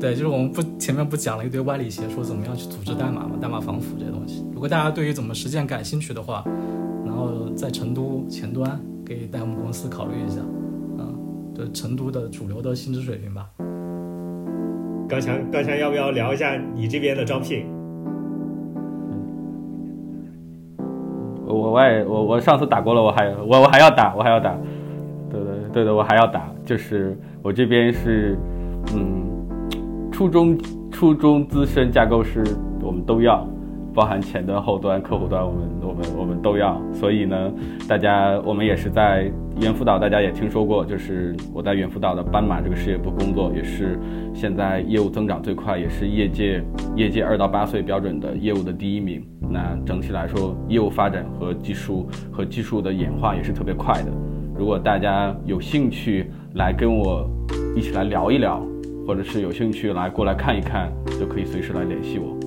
对，就是我们不前面不讲了一堆歪理邪说，怎么样去组织代码嘛，代码防腐这些东西。如果大家对于怎么实践感兴趣的话，然后在成都前端可以带我们公司考虑一下，嗯，就成都的主流的薪资水平吧。高强，高强，要不要聊一下你这边的招聘？我我也我我上次打过了，我还我我还要打，我还要打，对对对对，我还要打。就是我这边是，嗯，初中初中资深架构师，我们都要。包含前端、后端、客户端，我们我们我们都要。所以呢，大家我们也是在猿辅导，大家也听说过，就是我在猿辅导的斑马这个事业部工作，也是现在业务增长最快，也是业界业界二到八岁标准的业务的第一名。那整体来说，业务发展和技术和技术的演化也是特别快的。如果大家有兴趣来跟我一起来聊一聊，或者是有兴趣来过来看一看，就可以随时来联系我。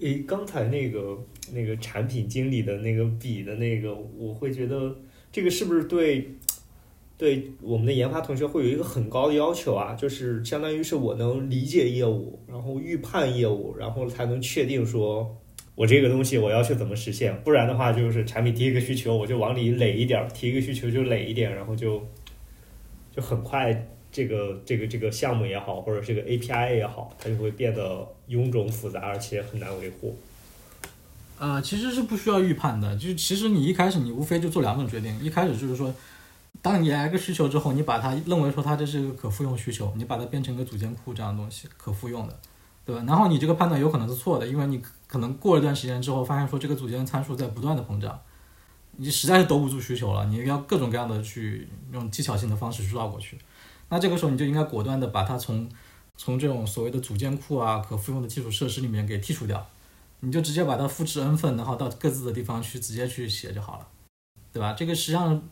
诶，刚才那个那个产品经理的那个比的那个，我会觉得这个是不是对对我们的研发同学会有一个很高的要求啊？就是相当于是我能理解业务，然后预判业务，然后才能确定说我这个东西我要去怎么实现。不然的话，就是产品提一个需求，我就往里垒一点，提一个需求就垒一点，然后就就很快。这个这个这个项目也好，或者这个 API 也好，它就会变得臃肿复杂，而且很难维护。呃，其实是不需要预判的，就是其实你一开始你无非就做两种决定，一开始就是说，当你来个需求之后，你把它认为说它这是一个可复用需求，你把它变成一个组件库这样的东西，可复用的，对吧？然后你这个判断有可能是错的，因为你可能过一段时间之后，发现说这个组件参数在不断的膨胀，你实在是兜不住需求了，你要各种各样的去用技巧性的方式去绕过去。那这个时候你就应该果断的把它从从这种所谓的组件库啊、可复用的基础设施里面给剔除掉，你就直接把它复制 n 份，然后到各自的地方去直接去写就好了，对吧？这个实际上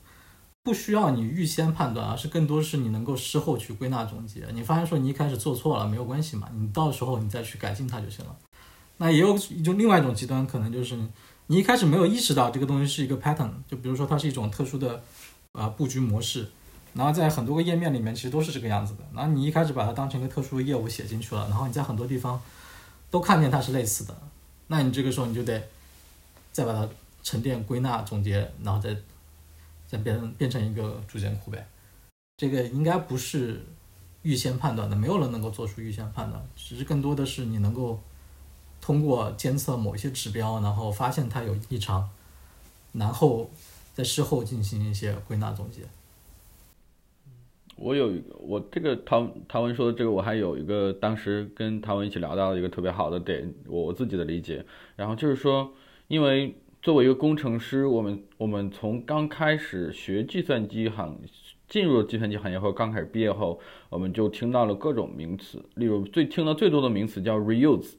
不需要你预先判断，而是更多是你能够事后去归纳总结。你发现说你一开始做错了没有关系嘛，你到时候你再去改进它就行了。那也有就另外一种极端可能就是你一开始没有意识到这个东西是一个 pattern，就比如说它是一种特殊的啊布局模式。然后在很多个页面里面，其实都是这个样子的。然后你一开始把它当成一个特殊的业务写进去了，然后你在很多地方都看见它是类似的，那你这个时候你就得再把它沉淀、归纳、总结，然后再再变变成一个组件库呗。这个应该不是预先判断的，没有人能够做出预先判断，只是更多的是你能够通过监测某一些指标，然后发现它有异常，然后在事后进行一些归纳总结。我有我这个唐唐文说的这个，我还有一个当时跟唐文一起聊到的一个特别好的点，我我自己的理解。然后就是说，因为作为一个工程师，我们我们从刚开始学计算机行进入计算机行业后刚开始毕业后，我们就听到了各种名词，例如最听的最多的名词叫 reuse，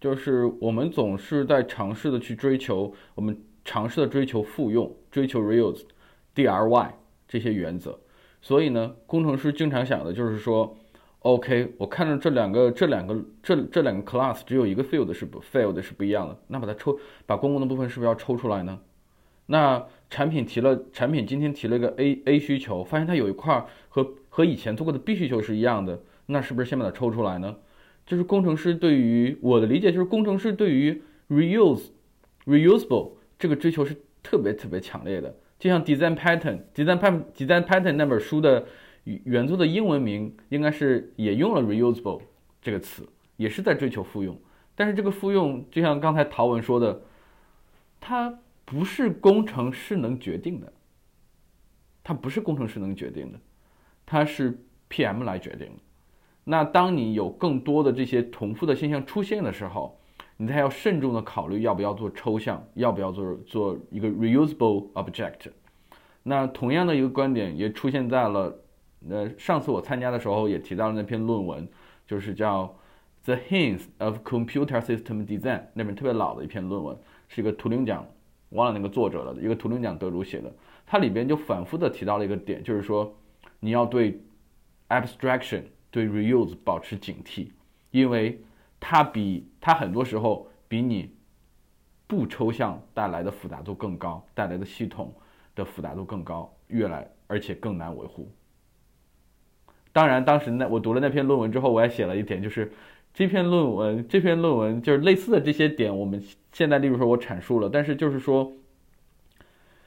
就是我们总是在尝试的去追求，我们尝试的追求复用，追求 reuse，DRY 这些原则。所以呢，工程师经常想的就是说，OK，我看着这两个这两个这这两个 class 只有一个 field 是不 field 是不一样的，那把它抽，把公共的部分是不是要抽出来呢？那产品提了，产品今天提了一个 A A 需求，发现它有一块和和以前做过的 B 需求是一样的，那是不是先把它抽出来呢？就是工程师对于我的理解，就是工程师对于 reuse reusable 这个追求是特别特别强烈的。就像 design pattern design pattern design pattern 那本书的原作的英文名应该是也用了 reusable 这个词，也是在追求复用。但是这个复用，就像刚才陶文说的，它。不是工程师能决定的，它不是工程师能决定的，它是 PM 来决定的。那当你有更多的这些重复的现象出现的时候，你才要慎重的考虑要不要做抽象，要不要做做一个 reusable object。那同样的一个观点也出现在了，呃，上次我参加的时候也提到了那篇论文，就是叫 The Hints of Computer System Design 那本特别老的一篇论文，是一个图灵奖。忘了那个作者了，一个图灵奖得主写的，它里边就反复的提到了一个点，就是说你要对 abstraction 对 reuse 保持警惕，因为它比它很多时候比你不抽象带来的复杂度更高，带来的系统的复杂度更高，越来而且更难维护。当然，当时那我读了那篇论文之后，我也写了一点，就是。这篇论文，这篇论文就是类似的这些点，我们现在例如说我阐述了，但是就是说，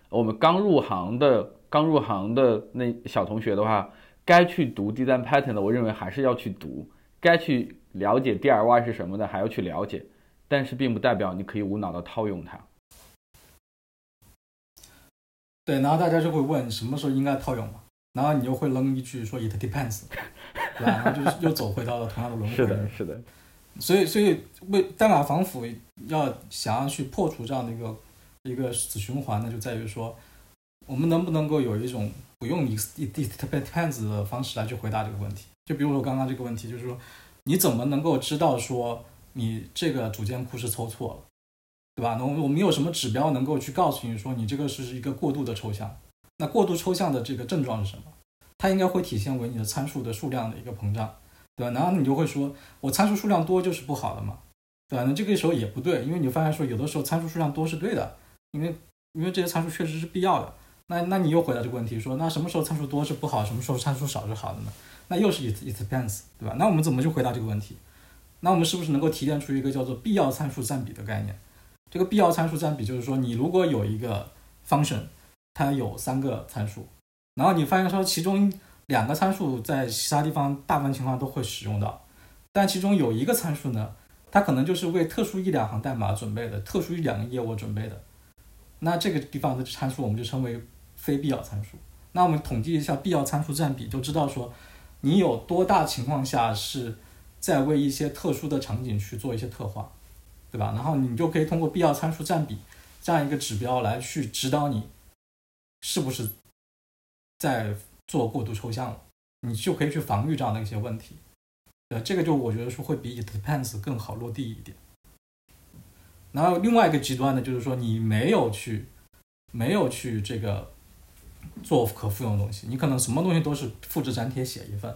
我们刚入行的刚入行的那小同学的话，该去读 design pattern 的，我认为还是要去读；该去了解 DIY 是什么的，还要去了解。但是并不代表你可以无脑的套用它。对，然后大家就会问什么时候应该套用嘛？然后你又会扔一句说 it depends。对吧？然后就是又走回到了同样的轮回。是的，是的。所以，所以为代码防腐要想要去破除这样的一个一个死循环呢，就在于说，我们能不能够有一种不用 it depends 的方式来去回答这个问题？就比如说刚刚这个问题，就是说，你怎么能够知道说你这个组件库是抽错了，对吧？那我们有什么指标能够去告诉你说你这个是一个过度的抽象？那过度抽象的这个症状是什么？它应该会体现为你的参数的数量的一个膨胀，对吧？然后你就会说，我参数数量多就是不好的嘛，对吧？那这个时候也不对，因为你发现说，有的时候参数数量多是对的，因为因为这些参数确实是必要的。那那你又回答这个问题，说那什么时候参数多是不好，什么时候参数少是好的呢？那又是 it it depends，对吧？那我们怎么去回答这个问题？那我们是不是能够提炼出一个叫做必要参数占比的概念？这个必要参数占比就是说，你如果有一个 function，它有三个参数。然后你发现说，其中两个参数在其他地方大部分情况都会使用到，但其中有一个参数呢，它可能就是为特殊一两行代码准备的，特殊一两个业务准备的。那这个地方的参数我们就称为非必要参数。那我们统计一下必要参数占比，就知道说你有多大情况下是在为一些特殊的场景去做一些特化，对吧？然后你就可以通过必要参数占比这样一个指标来去指导你是不是。在做过度抽象了，你就可以去防御这样的一些问题。呃，这个就我觉得说会比 it depends 更好落地一点。然后另外一个极端呢，就是说你没有去没有去这个做可复用的东西，你可能什么东西都是复制粘贴写一份，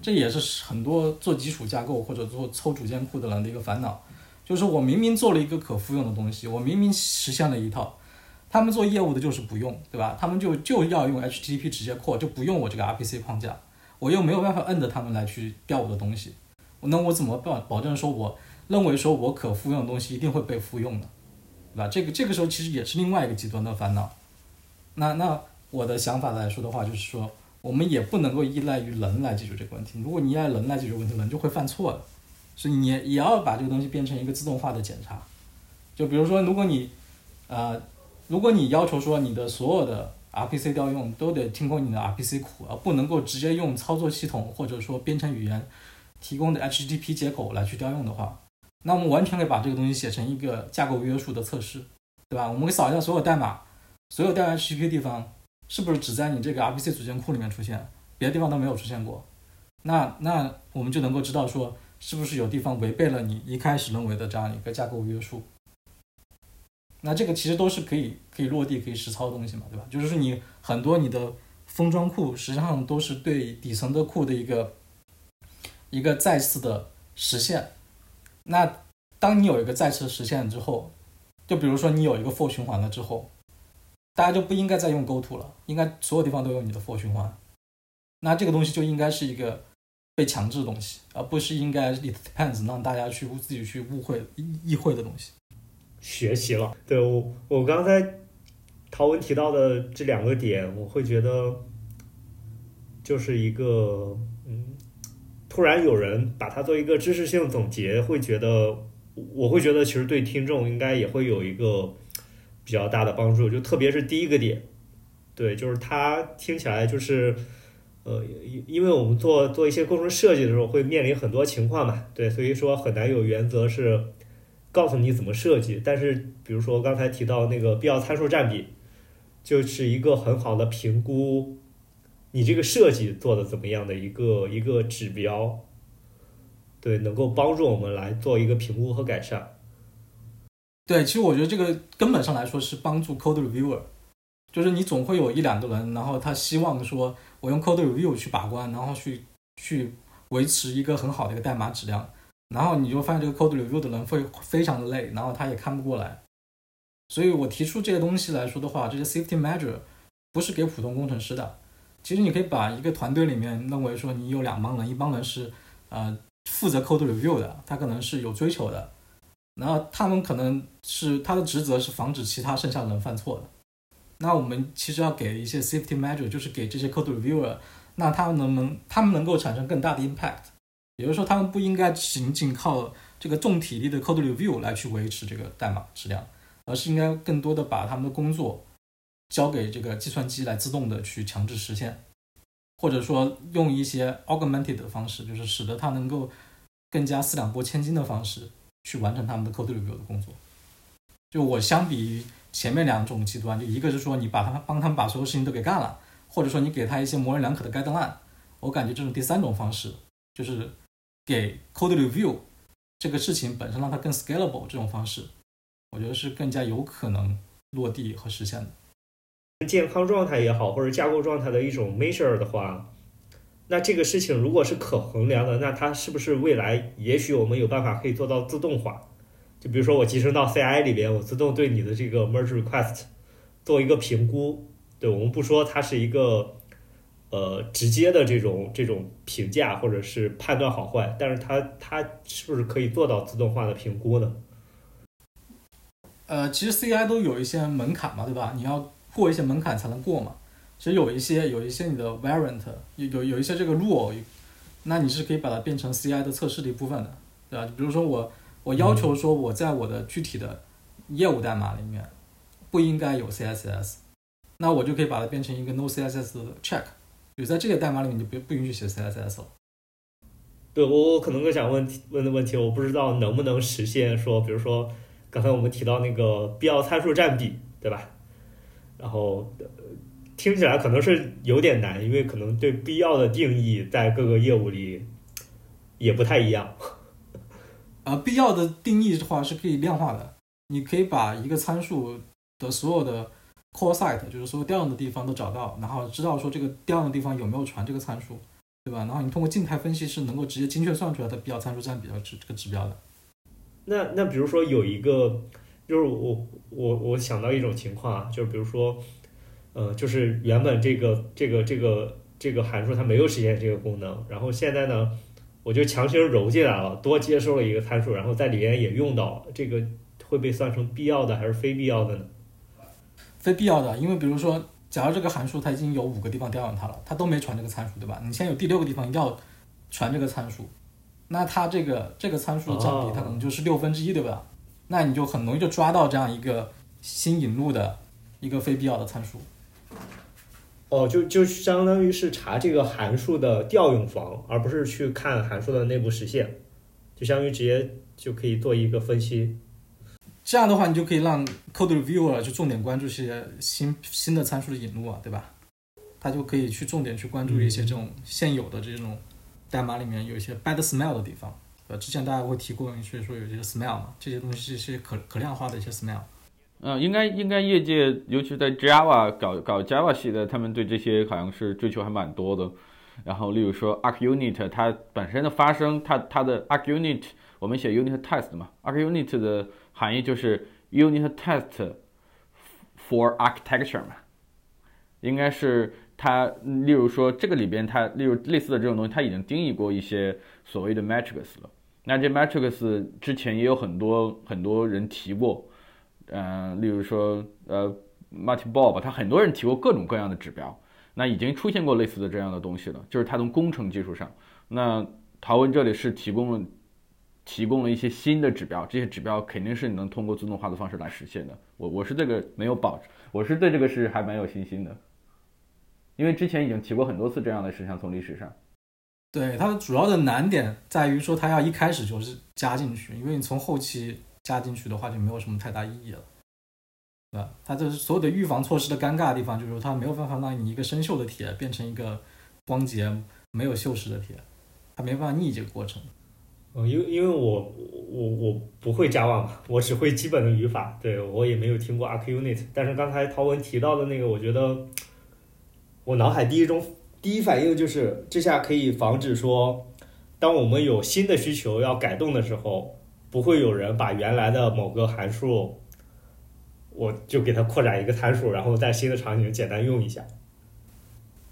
这也是很多做基础架构或者做抽组件库的人的一个烦恼，就是我明明做了一个可复用的东西，我明明实现了一套。他们做业务的就是不用，对吧？他们就就要用 HTTP 直接扩，就不用我这个 RPC 框架，我又没有办法摁着他们来去调我的东西，那我怎么保保证说我认为说我可复用的东西一定会被复用呢？对吧？这个这个时候其实也是另外一个极端的烦恼。那那我的想法来说的话，就是说我们也不能够依赖于人来解决这个问题。如果你依赖人来解决问题，人就会犯错的。所以你也要把这个东西变成一个自动化的检查。就比如说，如果你呃。如果你要求说你的所有的 RPC 调用都得听过你的 RPC 库，而不能够直接用操作系统或者说编程语言提供的 HTTP 接口来去调用的话，那我们完全可以把这个东西写成一个架构约束的测试，对吧？我们可以扫一下所有代码，所有调用 HTTP 地方是不是只在你这个 RPC 组件库里面出现，别的地方都没有出现过？那那我们就能够知道说，是不是有地方违背了你一开始认为的这样一个架构约束？那这个其实都是可以可以落地、可以实操的东西嘛，对吧？就是说你很多你的封装库实际上都是对底层的库的一个一个再次的实现。那当你有一个再次实现之后，就比如说你有一个 for 循环了之后，大家就不应该再用 go to 了，应该所有地方都有你的 for 循环。那这个东西就应该是一个被强制的东西，而不是应该 it depends 让大家去自己去误会意意会的东西。学习了。对我，我刚才陶文提到的这两个点，我会觉得就是一个，嗯，突然有人把它做一个知识性总结，会觉得，我会觉得其实对听众应该也会有一个比较大的帮助。就特别是第一个点，对，就是它听起来就是，呃，因因为我们做做一些工程设计的时候，会面临很多情况嘛，对，所以说很难有原则是。告诉你怎么设计，但是比如说刚才提到那个必要参数占比，就是一个很好的评估你这个设计做的怎么样的一个一个指标，对，能够帮助我们来做一个评估和改善。对，其实我觉得这个根本上来说是帮助 code reviewer，就是你总会有一两个人，然后他希望说我用 code review 去把关，然后去去维持一个很好的一个代码质量。然后你就发现这个 code review 的人会非常的累，然后他也看不过来。所以我提出这些东西来说的话，这些 safety measure 不是给普通工程师的。其实你可以把一个团队里面认为说你有两帮人，一帮人是呃负责 code review 的，他可能是有追求的，然后他们可能是他的职责是防止其他剩下的人犯错的。那我们其实要给一些 safety measure，就是给这些 code reviewer，那他们能不能他们能够产生更大的 impact。也就是说，他们不应该仅仅靠这个重体力的 code review 来去维持这个代码质量，而是应该更多的把他们的工作交给这个计算机来自动的去强制实现，或者说用一些 augmented 的方式，就是使得它能够更加四两拨千斤的方式去完成他们的 code review 的工作。就我相比于前面两种极端，就一个是说你把他帮他们把所有事情都给干了，或者说你给他一些模棱两可的 guideline，我感觉这种第三种方式就是。给 code review 这个事情本身让它更 scalable 这种方式，我觉得是更加有可能落地和实现的。健康状态也好，或者架构状态的一种 measure 的话，那这个事情如果是可衡量的，那它是不是未来也许我们有办法可以做到自动化？就比如说我集成到 CI 里边，我自动对你的这个 merge request 做一个评估。对我们不说它是一个。呃，直接的这种这种评价或者是判断好坏，但是它它是不是可以做到自动化的评估呢？呃，其实 CI 都有一些门槛嘛，对吧？你要过一些门槛才能过嘛。其实有一些有一些你的 variant 有有有一些这个 rule，那你是可以把它变成 CI 的测试的一部分的，对吧？比如说我我要求说我在我的具体的业务代码里面不应该有 CSS，那我就可以把它变成一个 no CSS 的 check。就在这个代码里面，你不不允许写 CSS 了。对我，我可能更想问问的问题，我不知道能不能实现说，比如说刚才我们提到那个必要参数占比，对吧？然后听起来可能是有点难，因为可能对必要的定义在各个业务里也不太一样。啊，必要的定义的话是可以量化的，你可以把一个参数的所有的。call site 就是所有调用的地方都找到，然后知道说这个调用的地方有没有传这个参数，对吧？然后你通过静态分析是能够直接精确算出来的必要参数占比的指这个指标的。那那比如说有一个，就是我我我想到一种情况啊，就是比如说，呃，就是原本这个这个这个这个函数它没有实现这个功能，然后现在呢，我就强行揉进来了，多接收了一个参数，然后在里面也用到了，这个会被算成必要的还是非必要的呢？非必要的，因为比如说，假如这个函数它已经有五个地方调用它了，它都没传这个参数，对吧？你现在有第六个地方要传这个参数，那它这个这个参数的占比它可能就是六分之一，对吧？那你就很容易就抓到这样一个新引入的一个非必要的参数。哦，就就相当于是查这个函数的调用方，而不是去看函数的内部实现，就相当于直接就可以做一个分析。这样的话，你就可以让 code reviewer 就重点关注一些新新的参数的引入啊，对吧？他就可以去重点去关注一些这种现有的这种代码里面有一些 bad smell 的地方。呃，之前大家会提过，所以说有一些 smell 嘛，这些东西是可可量化的一些 smell。嗯，应该应该业界，尤其在 Java 搞搞 Java 系的，他们对这些好像是追求还蛮多的。然后，例如说 Arc Unit，它本身的发生，它它的 Arc Unit，我们写 Unit Test 嘛，Arc Unit 的含义就是 Unit Test for Architecture 嘛，应该是它，例如说这个里边它，例如类似的这种东西，它已经定义过一些所谓的 metrics 了。那这 metrics 之前也有很多很多人提过，嗯、例如说呃 Marty Bob，他很多人提过各种各样的指标。那已经出现过类似的这样的东西了，就是它从工程技术上，那陶文这里是提供了提供了一些新的指标，这些指标肯定是你能通过自动化的方式来实现的。我我是这个没有保，我是对这个是还蛮有信心的，因为之前已经提过很多次这样的事项，从历史上。对，它的主要的难点在于说，它要一开始就是加进去，因为你从后期加进去的话，就没有什么太大意义了。对吧？它这所有的预防措施的尴尬的地方，就是说它没有办法让你一个生锈的铁变成一个光洁没有锈蚀的铁，它没办法逆这个过程。嗯，因为因为我我我不会 Java 嘛，我只会基本的语法，对我也没有听过 Arc Unit。但是刚才陶文提到的那个，我觉得我脑海第一种第一反应就是，这下可以防止说，当我们有新的需求要改动的时候，不会有人把原来的某个函数。我就给它扩展一个参数，然后在新的场景简单用一下。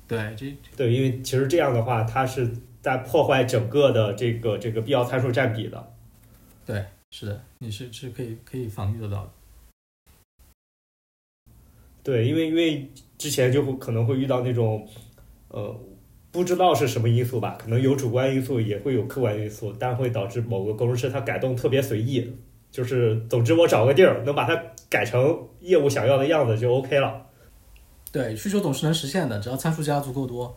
对，这对，因为其实这样的话，它是在破坏整个的这个这个必要参数占比的。对，是的，你是是可以可以防御得到的。对，因为因为之前就会可能会遇到那种，呃，不知道是什么因素吧，可能有主观因素，也会有客观因素，但会导致某个工程师他改动特别随意。就是，总之我找个地儿能把它改成业务想要的样子就 OK 了。对，需求总是能实现的，只要参数加足够多。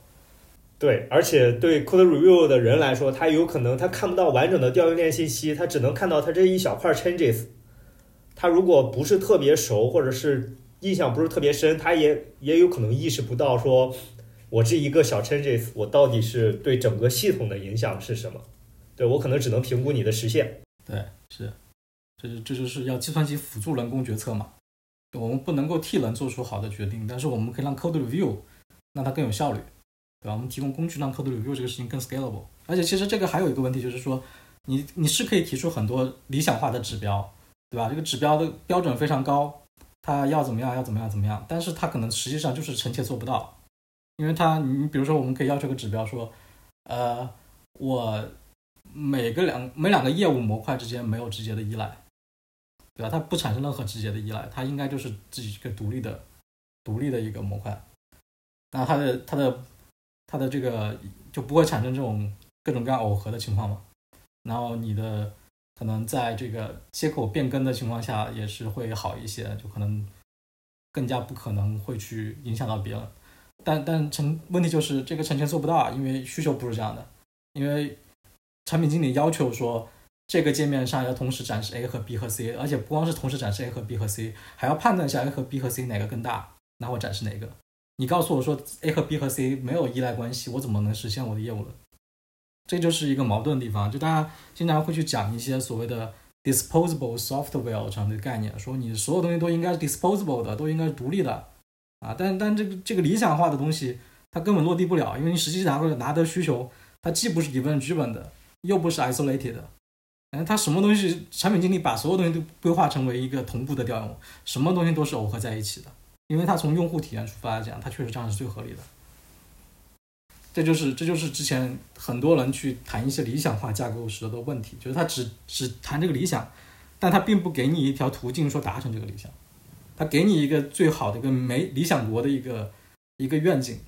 对，而且对 code review 的人来说，他有可能他看不到完整的调用链信息，他只能看到他这一小块 changes。他如果不是特别熟，或者是印象不是特别深，他也也有可能意识不到说，我这一个小 changes 我到底是对整个系统的影响是什么。对我可能只能评估你的实现。对，是。这是这就是要计算机辅助人工决策嘛？我们不能够替人做出好的决定，但是我们可以让 code review 让它更有效率，对吧？我们提供工具让 code review 这个事情更 scalable。而且其实这个还有一个问题就是说，你你是可以提出很多理想化的指标，对吧？这个指标的标准非常高，它要怎么样要怎么样怎么样，但是它可能实际上就是臣妾做不到，因为它你比如说我们可以要求个指标说，呃，我每个两每两个业务模块之间没有直接的依赖。对吧？它不产生任何直接的依赖，它应该就是自己一个独立的、独立的一个模块。那它的、它的、它的这个就不会产生这种各种各样耦合的情况嘛？然后你的可能在这个接口变更的情况下也是会好一些，就可能更加不可能会去影响到别人。但但成问题就是这个成前做不到啊，因为需求不是这样的，因为产品经理要求说。这个界面上要同时展示 A 和 B 和 C，而且不光是同时展示 A 和 B 和 C，还要判断一下 A 和 B 和 C 哪个更大，那我展示哪个。你告诉我说 A 和 B 和 C 没有依赖关系，我怎么能实现我的业务呢？这就是一个矛盾的地方。就大家经常会去讲一些所谓的 disposable software 这样的概念，说你所有东西都应该是 disposable 的，都应该是独立的啊。但但这个这个理想化的东西，它根本落地不了，因为你实际拿过来拿的需求，它既不是 event driven 的，又不是 isolated 的。嗯，它什么东西，产品经理把所有东西都规划成为一个同步的调用，什么东西都是耦合在一起的，因为它从用户体验出发来讲，它确实这样是最合理的。这就是这就是之前很多人去谈一些理想化架构时的问题，就是他只只谈这个理想，但他并不给你一条途径说达成这个理想，他给你一个最好的一个美理想国的一个一个愿景，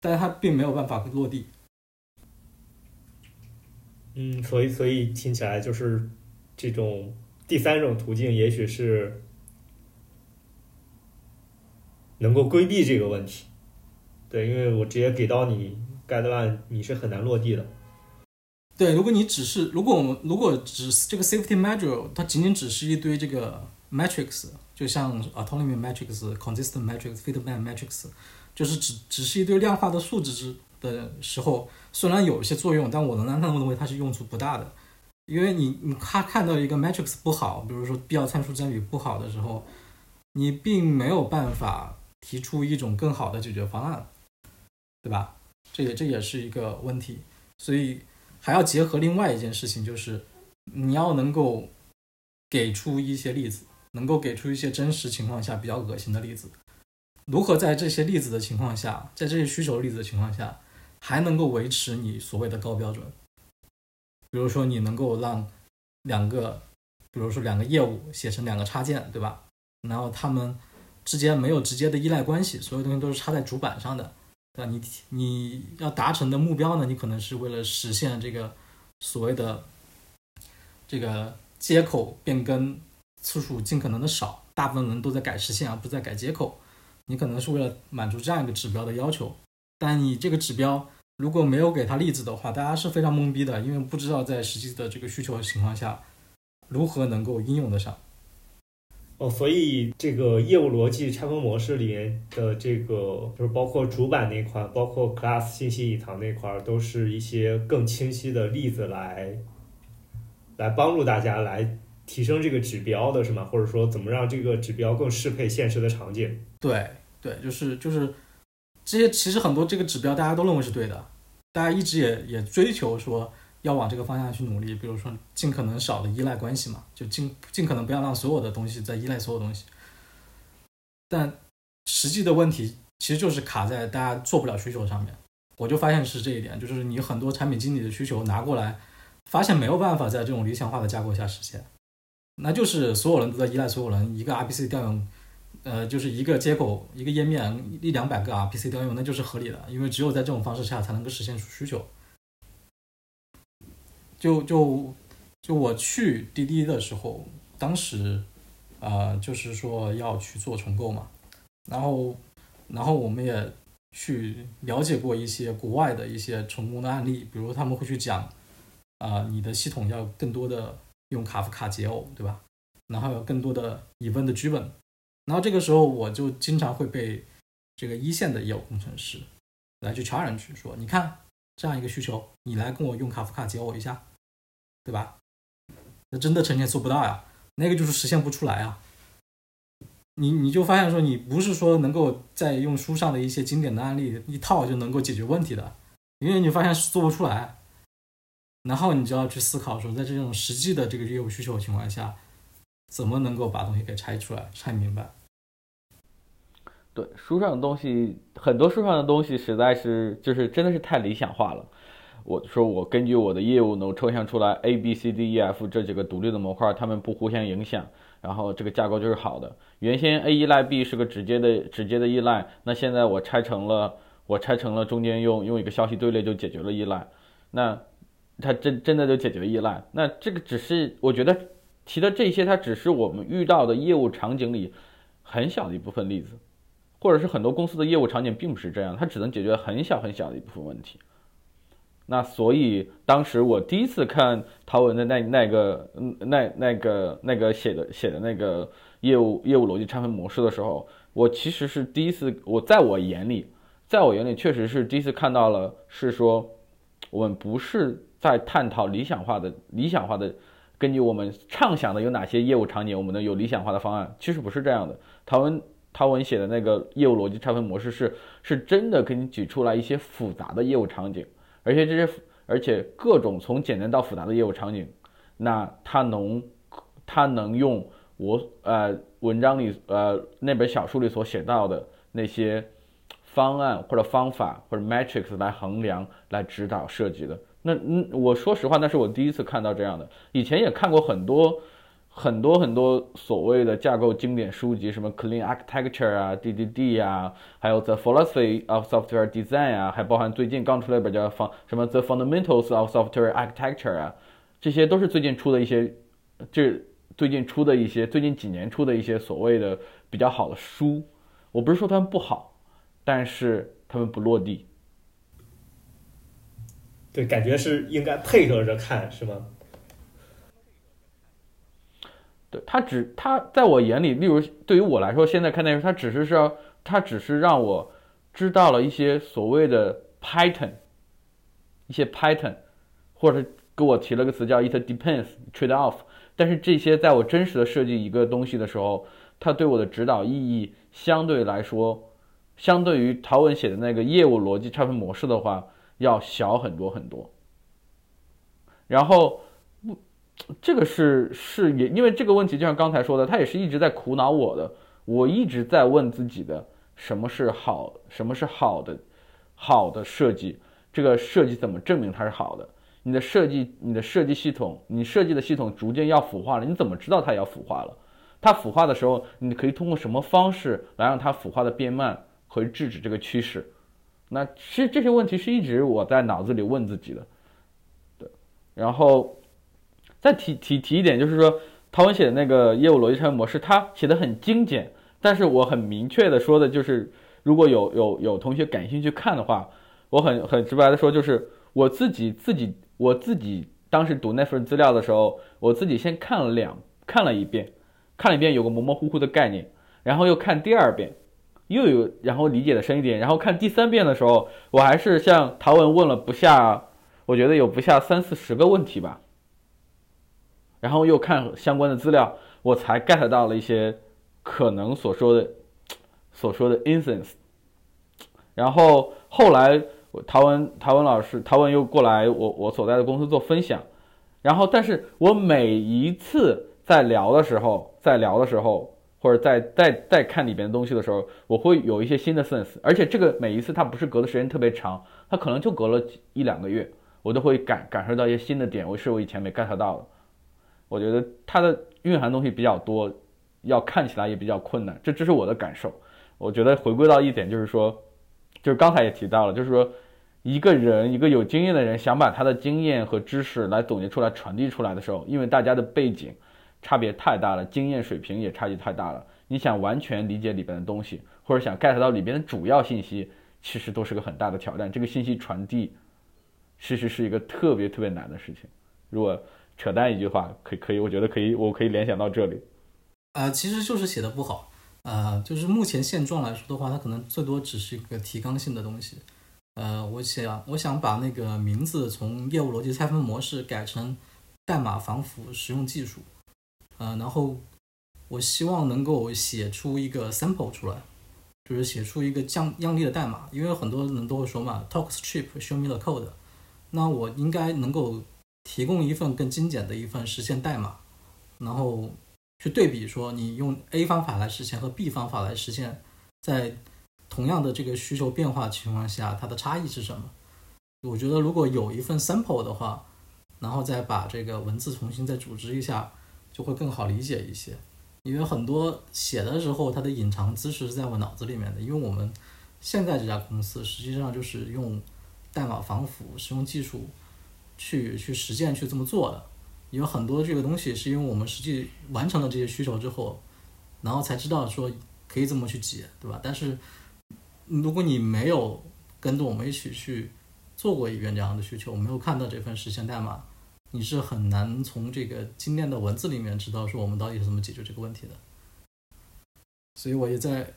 但是他并没有办法落地。嗯，所以所以听起来就是这种第三种途径，也许是能够规避这个问题。对，因为我直接给到你 guideline，，你是很难落地的。对，如果你只是如果我们如果只是这个 safety measure，它仅仅只是一堆这个 matrix，就像 autonomy matrix、consistent matrix、feedback matrix，就是只只是一堆量化的数值之的时候，虽然有一些作用，但我仍然认为它是用处不大的，因为你你他看到一个 matrix 不好，比如说必要参数占比不好的时候，你并没有办法提出一种更好的解决方案，对吧？这也这也是一个问题，所以还要结合另外一件事情，就是你要能够给出一些例子，能够给出一些真实情况下比较恶心的例子。如何在这些例子的情况下，在这些需求例子的情况下，还能够维持你所谓的高标准？比如说，你能够让两个，比如说两个业务写成两个插件，对吧？然后他们之间没有直接的依赖关系，所有东西都是插在主板上的。对吧？你你要达成的目标呢？你可能是为了实现这个所谓的这个接口变更次数尽可能的少，大部分人都在改实现，而不是在改接口。你可能是为了满足这样一个指标的要求，但你这个指标如果没有给他例子的话，大家是非常懵逼的，因为不知道在实际的这个需求情况下如何能够应用得上。哦，所以这个业务逻辑拆分模式里面的这个，就是包括主板那块，包括 class 信息隐藏那块，都是一些更清晰的例子来，来帮助大家来提升这个指标的是吗？或者说怎么让这个指标更适配现实的场景？对对，就是就是这些，其实很多这个指标大家都认为是对的，大家一直也也追求说。要往这个方向去努力，比如说尽可能少的依赖关系嘛，就尽尽可能不要让所有的东西在依赖所有东西。但实际的问题其实就是卡在大家做不了需求上面。我就发现是这一点，就是你很多产品经理的需求拿过来，发现没有办法在这种理想化的架构下实现，那就是所有人都在依赖所有人，一个 RPC 调用，呃，就是一个接口一个页面一两百个 RPC 调用，那就是合理的，因为只有在这种方式下才能够实现出需求。就就就我去滴滴的时候，当时，呃，就是说要去做重构嘛，然后，然后我们也去了解过一些国外的一些成功的案例，比如他们会去讲，啊，你的系统要更多的用卡夫卡解耦，对吧？然后有更多的 event 的剧本然后这个时候我就经常会被这个一线的业务工程师来去 challenge 说，你看这样一个需求，你来跟我用卡夫卡解耦一下。对吧？那真的成天做不到呀，那个就是实现不出来啊。你你就发现说，你不是说能够在用书上的一些经典的案例一套就能够解决问题的，因为你发现做不出来。然后你就要去思考说，在这种实际的这个业务需求情况下，怎么能够把东西给拆出来、拆明白？对，书上的东西很多，书上的东西实在是就是真的是太理想化了。我说，我根据我的业务能抽象出来 A B C D E F 这几个独立的模块，它们不互相影响，然后这个架构就是好的。原先 A 依赖 B 是个直接的直接的依赖，那现在我拆成了，我拆成了中间用用一个消息队列就解决了依赖，那它真真的就解决依赖。那这个只是我觉得提的这些，它只是我们遇到的业务场景里很小的一部分例子，或者是很多公司的业务场景并不是这样，它只能解决很小很小的一部分问题。那所以当时我第一次看陶文的那那个嗯那那个那个写的写的那个业务业务逻辑拆分模式的时候，我其实是第一次，我在我眼里，在我眼里确实是第一次看到了，是说我们不是在探讨理想化的理想化的，根据我们畅想的有哪些业务场景，我们能有理想化的方案，其实不是这样的。陶文陶文写的那个业务逻辑拆分模式是是真的给你举出来一些复杂的业务场景。而且这些，而且各种从简单到复杂的业务场景，那它能，它能用我呃文章里呃那本小书里所写到的那些方案或者方法或者 metrics 来衡量来指导设计的。那嗯，我说实话，那是我第一次看到这样的，以前也看过很多。很多很多所谓的架构经典书籍，什么 Clean Architecture 啊，DDD 啊，还有 The Philosophy of Software Design 啊，还包含最近刚出来一本叫《方什么 The Fundamentals of Software Architecture》啊，这些都是最近出的一些，这最近出的一些，最近几年出的一些所谓的比较好的书。我不是说他们不好，但是他们不落地。对，感觉是应该配合着看，是吗？对他只他在我眼里，例如对于我来说，现在看电视，他只是说他只是让我知道了一些所谓的 pattern，一些 pattern，或者给我提了个词叫 it depends trade off。但是这些在我真实的设计一个东西的时候，它对我的指导意义相对来说，相对于陶文写的那个业务逻辑拆分模式的话，要小很多很多。然后，这个是是也因为这个问题，就像刚才说的，他也是一直在苦恼我的。我一直在问自己的，什么是好，什么是好的，好的设计，这个设计怎么证明它是好的？你的设计，你的设计系统，你设计的系统逐渐要腐化了，你怎么知道它要腐化了？它腐化的时候，你可以通过什么方式来让它腐化的变慢，和制止这个趋势？那其实这些问题是一直我在脑子里问自己的。对，然后再提提提一点，就是说陶文写的那个业务逻辑拆分模式，他写的很精简，但是我很明确的说的就是，如果有有有同学感兴趣看的话，我很很直白的说，就是我自己自己。我自己当时读那份资料的时候，我自己先看了两看了一遍，看了一遍有个模模糊糊的概念，然后又看第二遍，又有然后理解的深一点，然后看第三遍的时候，我还是向陶文问了不下，我觉得有不下三四十个问题吧，然后又看相关的资料，我才 get 到了一些可能所说的所说的 instance，然后后来。陶文，陶文老师，陶文又过来我我所在的公司做分享，然后，但是我每一次在聊的时候，在聊的时候，或者在在在看里边的东西的时候，我会有一些新的 sense，而且这个每一次它不是隔的时间特别长，它可能就隔了一两个月，我都会感感受到一些新的点，我是我以前没 get 到的。我觉得它的蕴含东西比较多，要看起来也比较困难，这这是我的感受。我觉得回归到一点就是说。就是刚才也提到了，就是说，一个人一个有经验的人想把他的经验和知识来总结出来传递出来的时候，因为大家的背景差别太大了，经验水平也差距太大了，你想完全理解里边的东西，或者想 get 到里边的主要信息，其实都是个很大的挑战。这个信息传递，其实是一个特别特别难的事情。如果扯淡一句话，可以可以，我觉得可以，我可以联想到这里。啊，其实就是写的不好。呃，就是目前现状来说的话，它可能最多只是一个提纲性的东西。呃，我想我想把那个名字从业务逻辑拆分模式改成代码防腐实用技术。呃，然后我希望能够写出一个 sample 出来，就是写出一个降样例的代码。因为很多人都会说嘛，talk strip show me the code。那我应该能够提供一份更精简的一份实现代码，然后。去对比说，你用 A 方法来实现和 B 方法来实现，在同样的这个需求变化情况下，它的差异是什么？我觉得如果有一份 sample 的话，然后再把这个文字重新再组织一下，就会更好理解一些。因为很多写的时候，它的隐藏知识是在我脑子里面的。因为我们现在这家公司实际上就是用代码防腐使用技术去去实践去这么做的。因为很多这个东西是因为我们实际完成了这些需求之后，然后才知道说可以这么去解，对吧？但是如果你没有跟着我们一起去做过一遍这样的需求，没有看到这份实现代码，你是很难从这个精炼的文字里面知道说我们到底是怎么解决这个问题的。所以我也在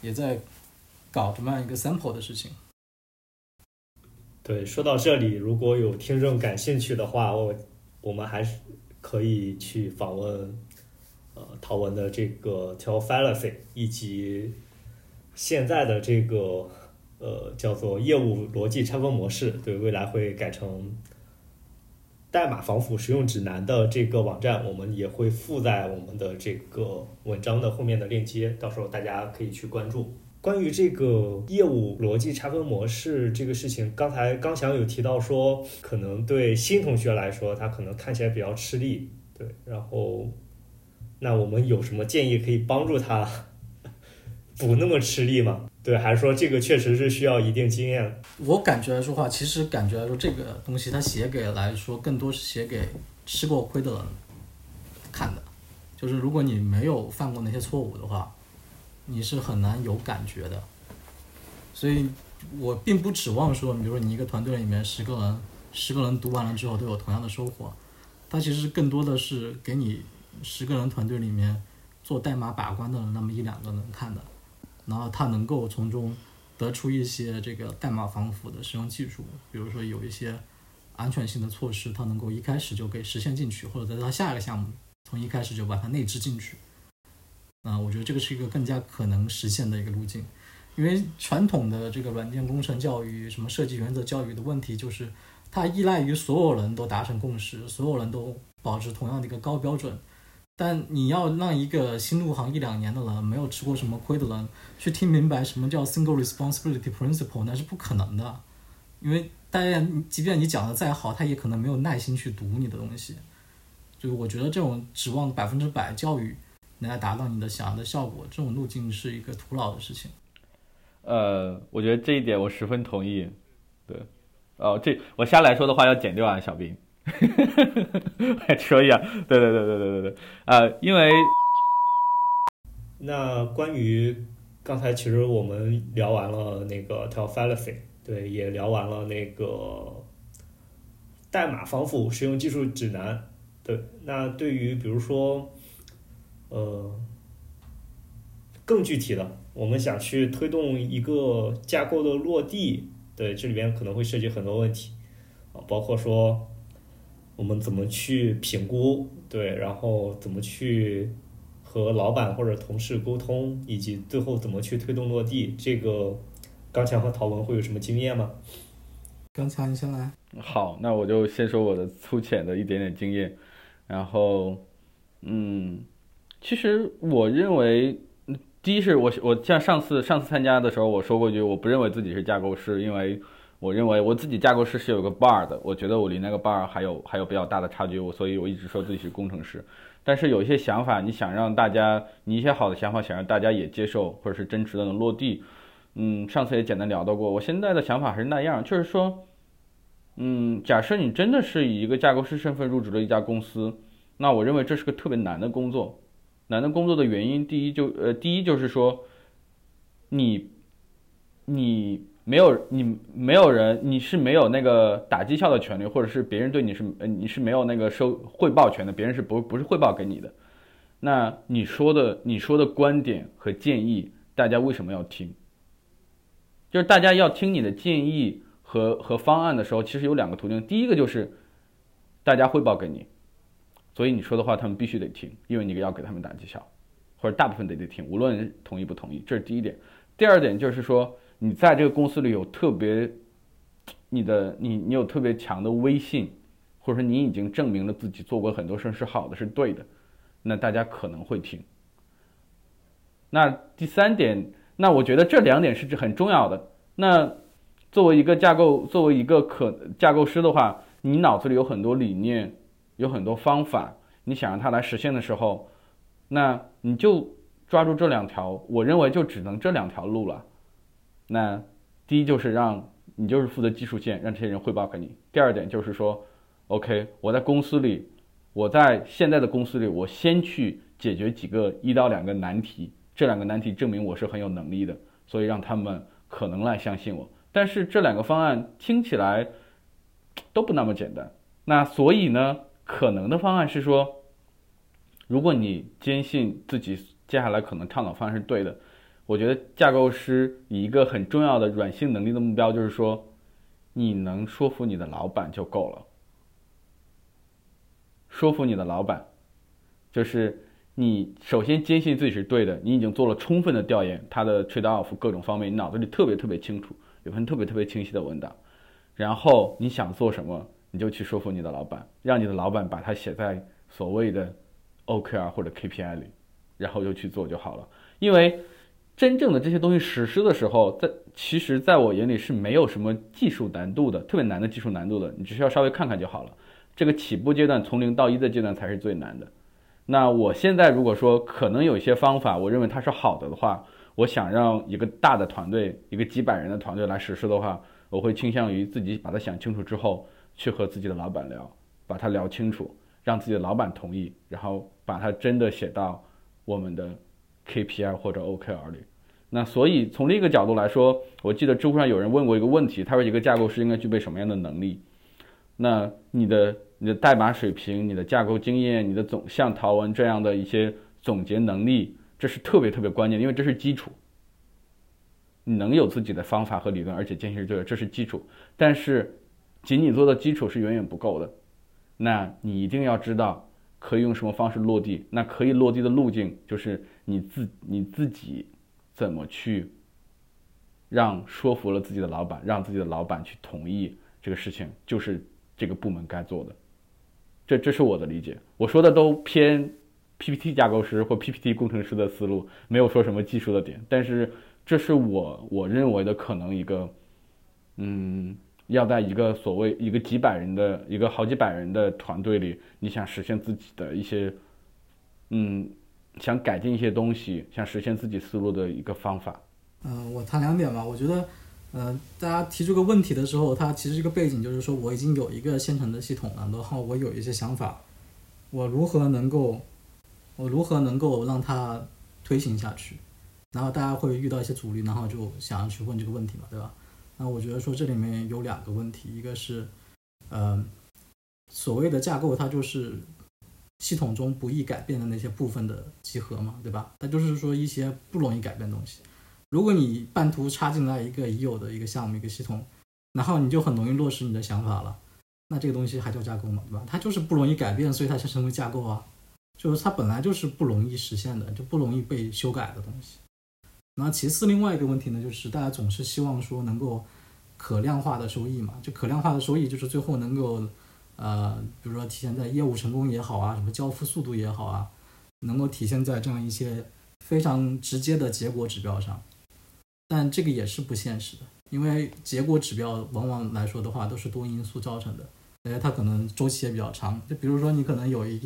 也在搞这么样一个 sample 的事情。对，说到这里，如果有听众感兴趣的话，我。我们还是可以去访问，呃，陶文的这个 tell fallacy，以及现在的这个呃叫做业务逻辑拆分模式，对未来会改成代码防腐实用指南的这个网站，我们也会附在我们的这个文章的后面的链接，到时候大家可以去关注。关于这个业务逻辑拆分模式这个事情，刚才刚想有提到说，可能对新同学来说，他可能看起来比较吃力，对。然后，那我们有什么建议可以帮助他 不那么吃力吗？对，还是说这个确实是需要一定经验？我感觉来说话，其实感觉来说，这个东西它写给来说，更多是写给吃过亏的人看的。就是如果你没有犯过那些错误的话。你是很难有感觉的，所以我并不指望说，比如说你一个团队里面十个人，十个人读完了之后都有同样的收获，它其实更多的是给你十个人团队里面做代码把关的那么一两个能看的，然后它能够从中得出一些这个代码防腐的使用技术，比如说有一些安全性的措施，它能够一开始就给实现进去，或者在它下一个项目从一开始就把它内置进去。啊、我觉得这个是一个更加可能实现的一个路径。因为传统的这个软件工程教育、什么设计原则教育的问题，就是它依赖于所有人都达成共识，所有人都保持同样的一个高标准。但你要让一个新入行一两年的人，没有吃过什么亏的人，去听明白什么叫 single responsibility principle，那是不可能的。因为大家，即便你讲的再好，他也可能没有耐心去读你的东西。就是我觉得这种指望百分之百教育能来达到你的想要的效果，这种路径是一个徒劳的事情。呃，我觉得这一点我十分同意。对，哦，这我下来说的话要剪掉啊，小兵。可以啊，对对对对对对对，呃，因为那关于刚才其实我们聊完了那个 Tell Fallacy，对，也聊完了那个代码防腐使用技术指南。对，那对于比如说，呃，更具体的，我们想去推动一个架构的落地，对，这里边可能会涉及很多问题啊，包括说我们怎么去评估，对，然后怎么去和老板或者同事沟通，以及最后怎么去推动落地，这个刚强和陶文会有什么经验吗？刚才你先来。好，那我就先说我的粗浅的一点点经验，然后，嗯，其实我认为，嗯第一是我我像上次上次参加的时候我说过一句，我不认为自己是架构师，因为我认为我自己架构师是有个 bar 的，我觉得我离那个 bar 还有还有比较大的差距，我所以我一直说自己是工程师。但是有一些想法，你想让大家，你一些好的想法想让大家也接受，或者是真实的能落地，嗯，上次也简单聊到过，我现在的想法还是那样，就是说。嗯，假设你真的是以一个架构师身份入职了一家公司，那我认为这是个特别难的工作。难的工作的原因，第一就呃，第一就是说，你你没有你没有人，你是没有那个打绩效的权利，或者是别人对你是呃你是没有那个收汇报权的，别人是不不是汇报给你的。那你说的你说的观点和建议，大家为什么要听？就是大家要听你的建议。和和方案的时候，其实有两个途径。第一个就是大家汇报给你，所以你说的话他们必须得听，因为你要给他们打绩效，或者大部分得得听，无论同意不同意。这是第一点。第二点就是说，你在这个公司里有特别你的你你有特别强的威信，或者说你已经证明了自己做过很多事是好的是对的，那大家可能会听。那第三点，那我觉得这两点是很重要的。那作为一个架构，作为一个可架构师的话，你脑子里有很多理念，有很多方法，你想让它来实现的时候，那你就抓住这两条，我认为就只能这两条路了。那第一就是让你就是负责技术线，让这些人汇报给你。第二点就是说，OK，我在公司里，我在现在的公司里，我先去解决几个一到两个难题，这两个难题证明我是很有能力的，所以让他们可能来相信我。但是这两个方案听起来都不那么简单。那所以呢，可能的方案是说，如果你坚信自己接下来可能倡导方案是对的，我觉得架构师以一个很重要的软性能力的目标就是说，你能说服你的老板就够了。说服你的老板，就是你首先坚信自己是对的，你已经做了充分的调研，他的 trade off 各种方面，你脑子里特别特别清楚。有份特别特别清晰的文档，然后你想做什么，你就去说服你的老板，让你的老板把它写在所谓的 OKR 或者 KPI 里，然后就去做就好了。因为真正的这些东西实施的时候，在其实在我眼里是没有什么技术难度的，特别难的技术难度的，你只需要稍微看看就好了。这个起步阶段从零到一的阶段才是最难的。那我现在如果说可能有一些方法，我认为它是好的的话。我想让一个大的团队，一个几百人的团队来实施的话，我会倾向于自己把它想清楚之后，去和自己的老板聊，把它聊清楚，让自己的老板同意，然后把它真的写到我们的 KPI 或者 OKR 里。那所以从另一个角度来说，我记得知乎上有人问过一个问题，他说一个架构师应该具备什么样的能力？那你的你的代码水平、你的架构经验、你的总像陶文这样的一些总结能力，这是特别特别关键，因为这是基础。你能有自己的方法和理论，而且坚持这个，这是基础。但是，仅仅做到基础是远远不够的。那你一定要知道可以用什么方式落地。那可以落地的路径就是你自你自己怎么去让说服了自己的老板，让自己的老板去同意这个事情，就是这个部门该做的。这这是我的理解。我说的都偏 PPT 架构师或 PPT 工程师的思路，没有说什么技术的点，但是。这是我我认为的可能一个，嗯，要在一个所谓一个几百人的一个好几百人的团队里，你想实现自己的一些，嗯，想改进一些东西，想实现自己思路的一个方法。嗯，我谈两点吧。我觉得，嗯，大家提这个问题的时候，它其实这个背景就是说，我已经有一个现成的系统了，然后我有一些想法，我如何能够，我如何能够让它推行下去？然后大家会遇到一些阻力，然后就想要去问这个问题嘛，对吧？那我觉得说这里面有两个问题，一个是，呃，所谓的架构它就是系统中不易改变的那些部分的集合嘛，对吧？那就是说一些不容易改变的东西。如果你半途插进来一个已有的一个项目一个系统，然后你就很容易落实你的想法了，那这个东西还叫架构吗？对吧？它就是不容易改变，所以它才成为架构啊。就是它本来就是不容易实现的，就不容易被修改的东西。那其次，另外一个问题呢，就是大家总是希望说能够可量化的收益嘛，就可量化的收益就是最后能够，呃，比如说体现在业务成功也好啊，什么交付速度也好啊，能够体现在这样一些非常直接的结果指标上。但这个也是不现实的，因为结果指标往往来说的话都是多因素造成的，而且它可能周期也比较长。就比如说你可能有一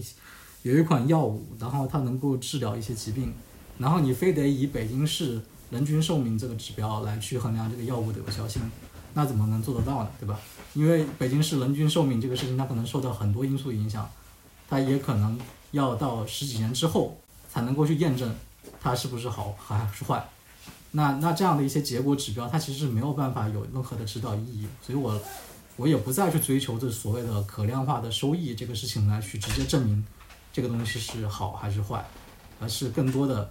有一款药物，然后它能够治疗一些疾病。然后你非得以北京市人均寿命这个指标来去衡量这个药物的有效性，那怎么能做得到呢？对吧？因为北京市人均寿命这个事情，它可能受到很多因素影响，它也可能要到十几年之后才能够去验证它是不是好还是坏。那那这样的一些结果指标，它其实是没有办法有任何的指导意义。所以我我也不再去追求这所谓的可量化的收益这个事情来去直接证明这个东西是好还是坏。而是更多的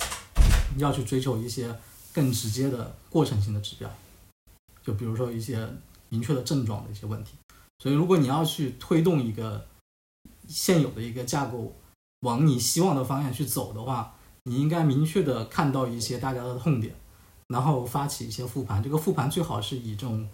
要去追求一些更直接的过程性的指标，就比如说一些明确的症状的一些问题。所以，如果你要去推动一个现有的一个架构往你希望的方向去走的话，你应该明确的看到一些大家的痛点，然后发起一些复盘。这个复盘最好是以这种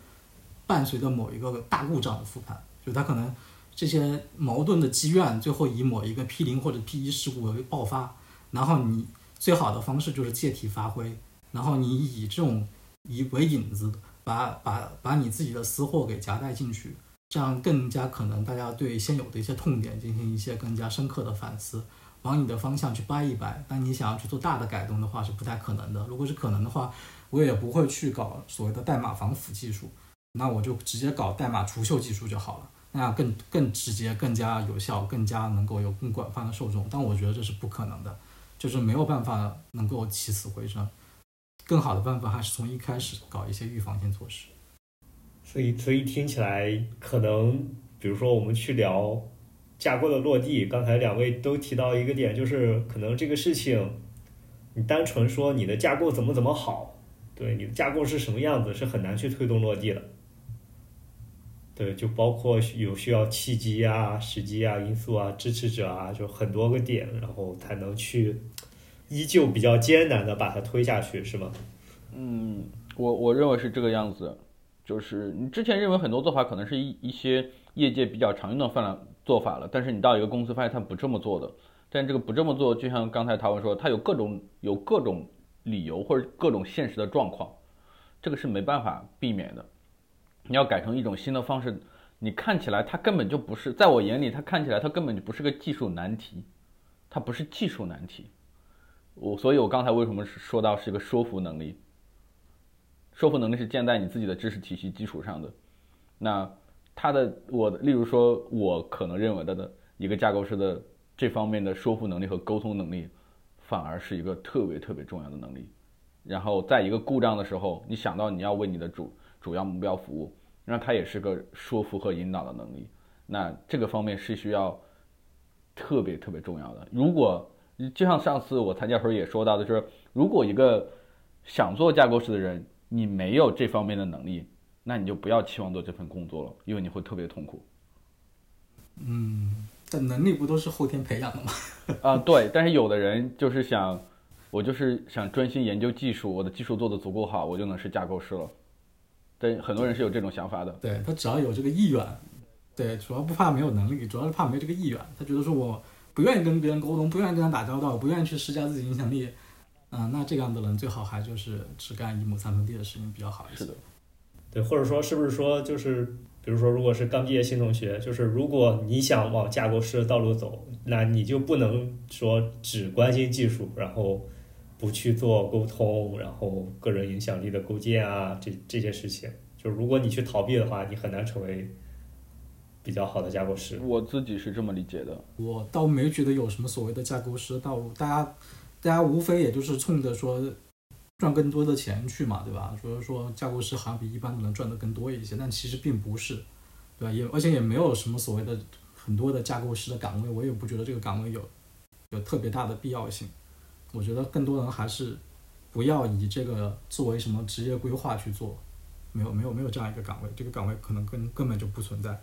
伴随着某一个大故障的复盘，就它可能这些矛盾的积怨，最后以某一个 P 零或者 P 一事故为爆发。然后你最好的方式就是借题发挥，然后你以这种以为引子，把把把你自己的私货给夹带进去，这样更加可能大家对现有的一些痛点进行一些更加深刻的反思，往你的方向去掰一掰。但你想要去做大的改动的话是不太可能的。如果是可能的话，我也不会去搞所谓的代码防腐技术，那我就直接搞代码除锈技术就好了，那样更更直接、更加有效、更加能够有更广泛的受众。但我觉得这是不可能的。就是没有办法能够起死回生，更好的办法还是从一开始搞一些预防性措施。所以，所以听起来可能，比如说我们去聊架构的落地，刚才两位都提到一个点，就是可能这个事情，你单纯说你的架构怎么怎么好，对你的架构是什么样子，是很难去推动落地的。对，就包括有需要契机啊、时机啊、因素啊、支持者啊，就很多个点，然后才能去依旧比较艰难的把它推下去，是吗？嗯，我我认为是这个样子，就是你之前认为很多做法可能是一一些业界比较常用的范做法了，但是你到一个公司发现他不这么做的，但这个不这么做，就像刚才陶文说，他有各种有各种理由或者各种现实的状况，这个是没办法避免的。你要改成一种新的方式，你看起来它根本就不是，在我眼里，它看起来它根本就不是个技术难题，它不是技术难题。我，所以我刚才为什么说到是一个说服能力？说服能力是建在你自己的知识体系基础上的。那它的，我例如说，我可能认为的的一个架构师的这方面的说服能力和沟通能力，反而是一个特别特别重要的能力。然后在一个故障的时候，你想到你要为你的主主要目标服务。那它也是个说服和引导的能力，那这个方面是需要特别特别重要的。如果就像上次我参加时候也说到的，就是如果一个想做架构师的人，你没有这方面的能力，那你就不要期望做这份工作了，因为你会特别痛苦。嗯，但能力不都是后天培养的吗？啊，对，但是有的人就是想，我就是想专心研究技术，我的技术做得足够好，我就能是架构师了。对，很多人是有这种想法的。对他只要有这个意愿，对，主要不怕没有能力，主要是怕没这个意愿。他觉得说我不愿意跟别人沟通，不愿意跟他打交道，不愿意去施加自己影响力，嗯，那这样的人最好还就是只干一亩三分地的事情比较好一些。是的，对，或者说是不是说就是，比如说，如果是刚毕业新同学，就是如果你想往架构师的道路走，那你就不能说只关心技术，然后不去做沟通，然后个人影响力的构建啊，这这些事情。就是如果你去逃避的话，你很难成为比较好的架构师。我自己是这么理解的。我倒没觉得有什么所谓的架构师的道路，大家大家无非也就是冲着说赚更多的钱去嘛，对吧？所以说架构师好像比一般的人赚的更多一些，但其实并不是，对吧？也而且也没有什么所谓的很多的架构师的岗位，我也不觉得这个岗位有有特别大的必要性。我觉得更多人还是不要以这个作为什么职业规划去做，没有没有没有这样一个岗位，这个岗位可能根根本就不存在。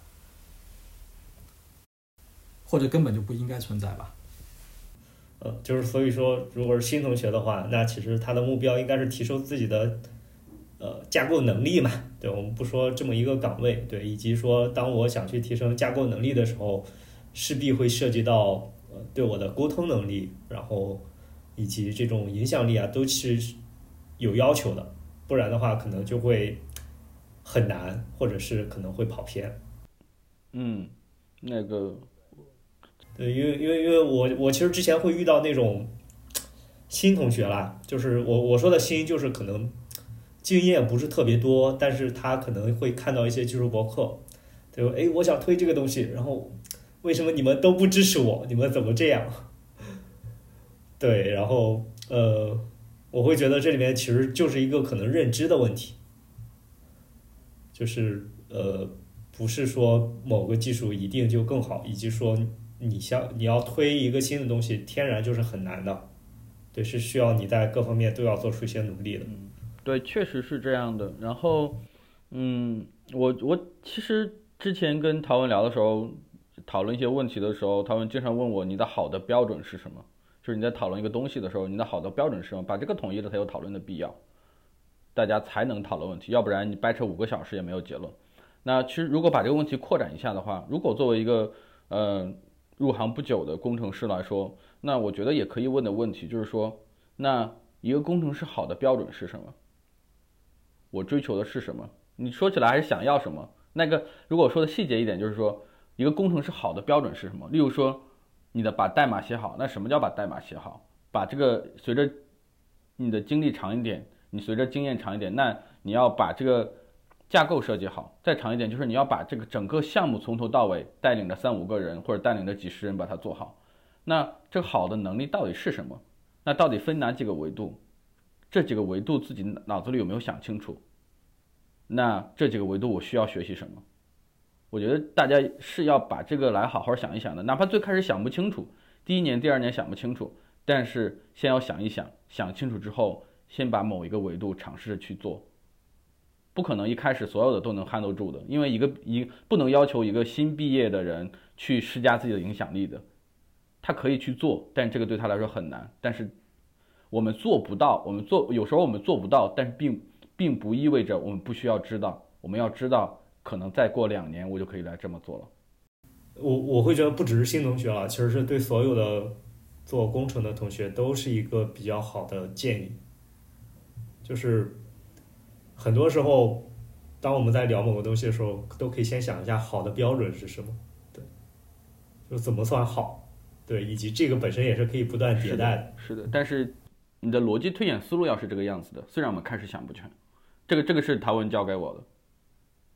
或者根本就不应该存在吧。呃，就是所以说，如果是新同学的话，那其实他的目标应该是提升自己的呃架构能力嘛。对，我们不说这么一个岗位，对，以及说当我想去提升架构能力的时候，势必会涉及到呃对我的沟通能力，然后以及这种影响力啊，都是有要求的，不然的话可能就会很难，或者是可能会跑偏。嗯，那个对，因为因为因为我我其实之前会遇到那种新同学啦，就是我我说的新就是可能经验不是特别多，但是他可能会看到一些技术博客，对吧？哎，我想推这个东西，然后为什么你们都不支持我？你们怎么这样？对，然后呃，我会觉得这里面其实就是一个可能认知的问题，就是呃，不是说某个技术一定就更好，以及说。你像你要推一个新的东西，天然就是很难的，对，是需要你在各方面都要做出一些努力的。对，确实是这样的。然后，嗯，我我其实之前跟陶文聊的时候，讨论一些问题的时候，他们经常问我你的好的标准是什么？就是你在讨论一个东西的时候，你的好的标准是什么？把这个统一了才有讨论的必要，大家才能讨论问题，要不然你掰扯五个小时也没有结论。那其实如果把这个问题扩展一下的话，如果作为一个呃。入行不久的工程师来说，那我觉得也可以问的问题就是说，那一个工程师好的标准是什么？我追求的是什么？你说起来还是想要什么？那个如果说的细节一点，就是说一个工程师好的标准是什么？例如说，你的把代码写好，那什么叫把代码写好？把这个随着你的经历长一点，你随着经验长一点，那你要把这个。架构设计好，再长一点，就是你要把这个整个项目从头到尾带领着三五个人或者带领着几十人把它做好。那这好的能力到底是什么？那到底分哪几个维度？这几个维度自己脑子里有没有想清楚？那这几个维度我需要学习什么？我觉得大家是要把这个来好好想一想的，哪怕最开始想不清楚，第一年、第二年想不清楚，但是先要想一想，想清楚之后，先把某一个维度尝试着去做。不可能一开始所有的都能 handle 住的，因为一个一不能要求一个新毕业的人去施加自己的影响力的，他可以去做，但这个对他来说很难。但是我们做不到，我们做有时候我们做不到，但是并并不意味着我们不需要知道。我们要知道，可能再过两年我就可以来这么做了。我我会觉得不只是新同学了，其实是对所有的做工程的同学都是一个比较好的建议，就是。很多时候，当我们在聊某个东西的时候，都可以先想一下好的标准是什么，对，就怎么算好，对，以及这个本身也是可以不断迭代的。是的，但是你的逻辑推演思路要是这个样子的，虽然我们开始想不全，这个这个是陶文教给我的。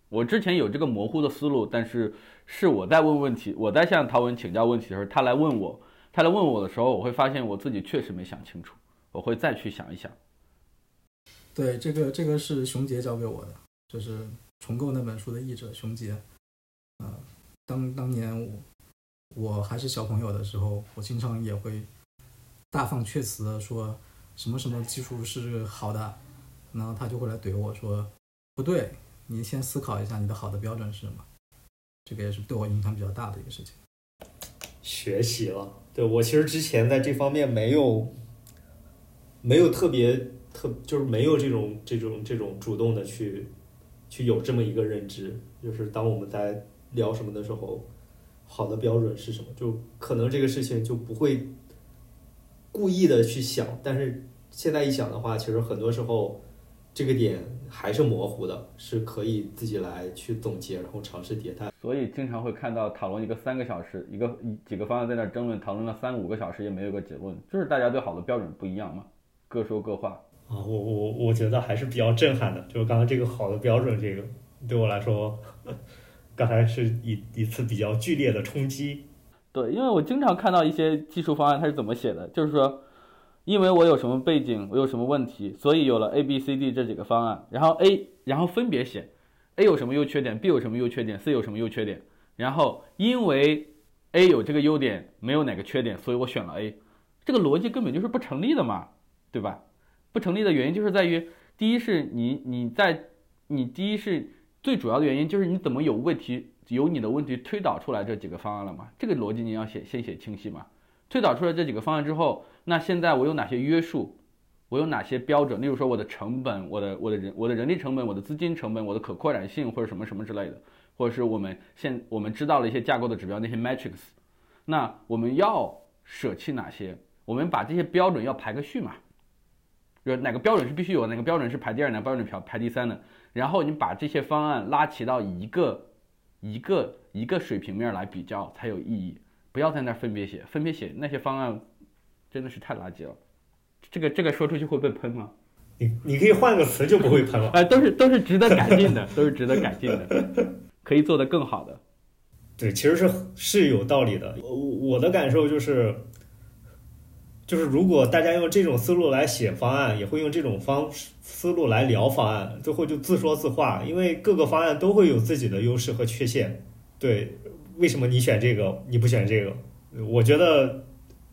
我之前有这个模糊的思路，但是是我在问问题，我在向陶文请教问题的时候，他来问我，他来问我的时候，我会发现我自己确实没想清楚，我会再去想一想。对，这个这个是熊杰教给我的，就是重构那本书的译者熊杰，嗯，当当年我我还是小朋友的时候，我经常也会大放厥词的说什么什么技术是好的，然后他就会来怼我说不对，你先思考一下你的好的标准是什么。这个也是对我影响比较大的一个事情。学习了，对我其实之前在这方面没有没有特别特，就是没有这种这种这种主动的去去有这么一个认知，就是当我们在聊什么的时候，好的标准是什么，就可能这个事情就不会故意的去想，但是现在一想的话，其实很多时候这个点还是模糊的，是可以自己来去总结，然后尝试迭代。所以经常会看到讨论一个三个小时，一个几个方案在那争论，讨论了三五个小时也没有个结论，就是大家对好的标准不一样嘛，各说各话。啊，我我我觉得还是比较震撼的，就是刚刚这个好的标准，这个对我来说，刚才是一一次比较剧烈的冲击。对，因为我经常看到一些技术方案，它是怎么写的，就是说，因为我有什么背景，我有什么问题，所以有了 A、B、C、D 这几个方案，然后 A，然后分别写 A 有什么优缺点，B 有什么优缺点，C 有什么优缺点，然后因为 A 有这个优点，没有哪个缺点，所以我选了 A，这个逻辑根本就是不成立的嘛，对吧？不成立的原因就是在于，第一是你你在你第一是最主要的原因就是你怎么有问题由你的问题推导出来这几个方案了嘛？这个逻辑你要写先写清晰嘛。推导出来这几个方案之后，那现在我有哪些约束？我有哪些标准？例如说我的成本、我的我的人我的人力成本、我的资金成本、我的可扩展性或者什么什么之类的，或者是我们现我们知道了一些架构的指标那些 metrics，那我们要舍弃哪些？我们把这些标准要排个序嘛。就是哪个标准是必须有，哪个标准是排第二，哪个标准排排第三的。然后你把这些方案拉齐到一个一个一个水平面来比较才有意义。不要在那分别写，分别写那些方案真的是太垃圾了。这个这个说出去会被喷吗？你你可以换个词就不会喷了。哎，都是都是值得改进的，都是值得改进的，可以做得更好的。对，其实是是有道理的。我我的感受就是。就是如果大家用这种思路来写方案，也会用这种方思路来聊方案，最后就自说自话，因为各个方案都会有自己的优势和缺陷。对，为什么你选这个，你不选这个？我觉得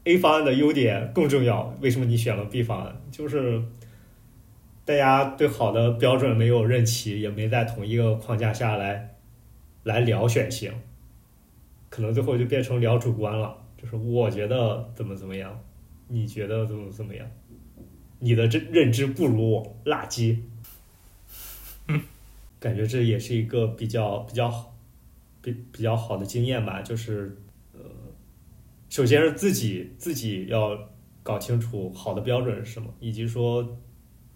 A 方案的优点更重要。为什么你选了 B 方案？就是大家对好的标准没有认齐，也没在同一个框架下来来聊选型，可能最后就变成聊主观了。就是我觉得怎么怎么样。你觉得怎么怎么样？你的这认知不如我，垃圾。嗯，感觉这也是一个比较比较好、比比较好的经验吧。就是呃，首先是自己自己要搞清楚好的标准是什么，以及说，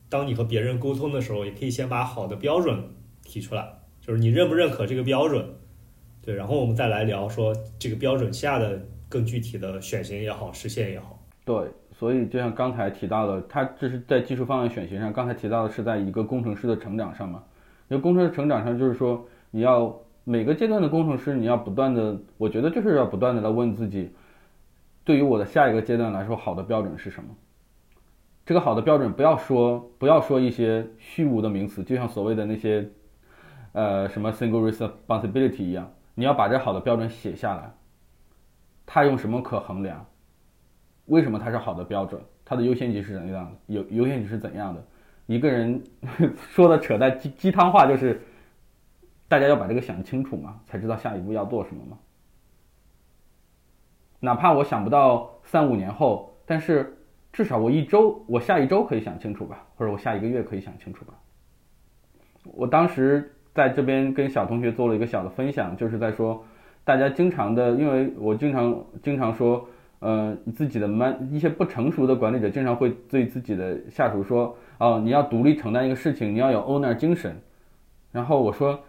当你和别人沟通的时候，也可以先把好的标准提出来，就是你认不认可这个标准？对，然后我们再来聊说这个标准下的更具体的选型也好，实现也好。对，所以就像刚才提到的，它这是在技术方案选型上。刚才提到的是在一个工程师的成长上嘛？因为工程师成长上就是说，你要每个阶段的工程师，你要不断的，我觉得就是要不断的来问自己，对于我的下一个阶段来说，好的标准是什么？这个好的标准不要说不要说一些虚无的名词，就像所谓的那些呃什么 single responsibility 一样，你要把这好的标准写下来，它用什么可衡量？为什么它是好的标准？它的优先级是怎样的？有优先级是怎样的？一个人说的扯淡鸡鸡汤话就是，大家要把这个想清楚嘛，才知道下一步要做什么嘛。哪怕我想不到三五年后，但是至少我一周，我下一周可以想清楚吧，或者我下一个月可以想清楚吧。我当时在这边跟小同学做了一个小的分享，就是在说，大家经常的，因为我经常经常说。呃，自己的 man 一些不成熟的管理者经常会对自己的下属说：“哦，你要独立承担一个事情，你要有 owner 精神。”然后我说，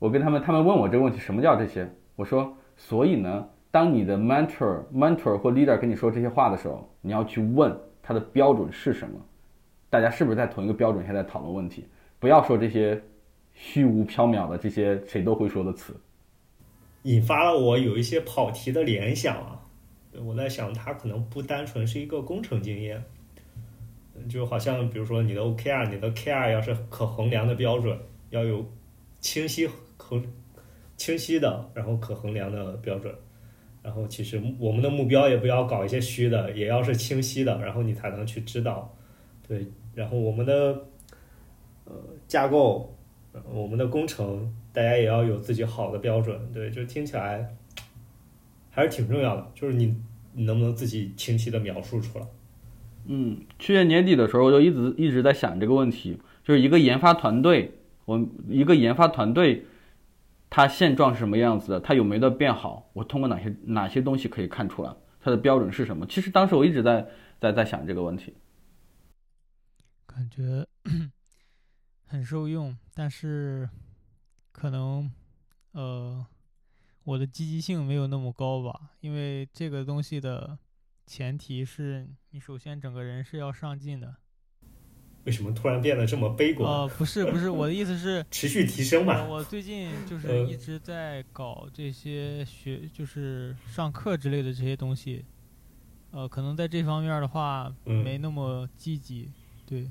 我跟他们，他们问我这个问题，什么叫这些？我说，所以呢，当你的 mentor、mentor 或 leader 跟你说这些话的时候，你要去问他的标准是什么？大家是不是在同一个标准下在讨论问题？不要说这些虚无缥缈的这些谁都会说的词，引发了我有一些跑题的联想啊。我在想，它可能不单纯是一个工程经验，就好像比如说你的 OKR，你的 KR 要是可衡量的标准，要有清晰衡清晰的，然后可衡量的标准。然后其实我们的目标也不要搞一些虚的，也要是清晰的，然后你才能去知道。对，然后我们的呃架构，我们的工程，大家也要有自己好的标准。对，就听起来还是挺重要的，就是你你能不能自己清晰的描述出来。嗯，去年年底的时候，我就一直一直在想这个问题，就是一个研发团队，我一个研发团队，它现状是什么样子的？它有没有变好？我通过哪些哪些东西可以看出来？它的标准是什么？其实当时我一直在在在想这个问题，感觉很受用，但是可能呃我的积极性没有那么高吧，因为这个东西的。前提是你首先整个人是要上进的。为什么突然变得这么悲观？哦，不是不是，我的意思是 持续提升嘛。我最近就 是一直在搞这些学，就是上课之类的这些东西。呃，可能在这方面的话没那么积极。对，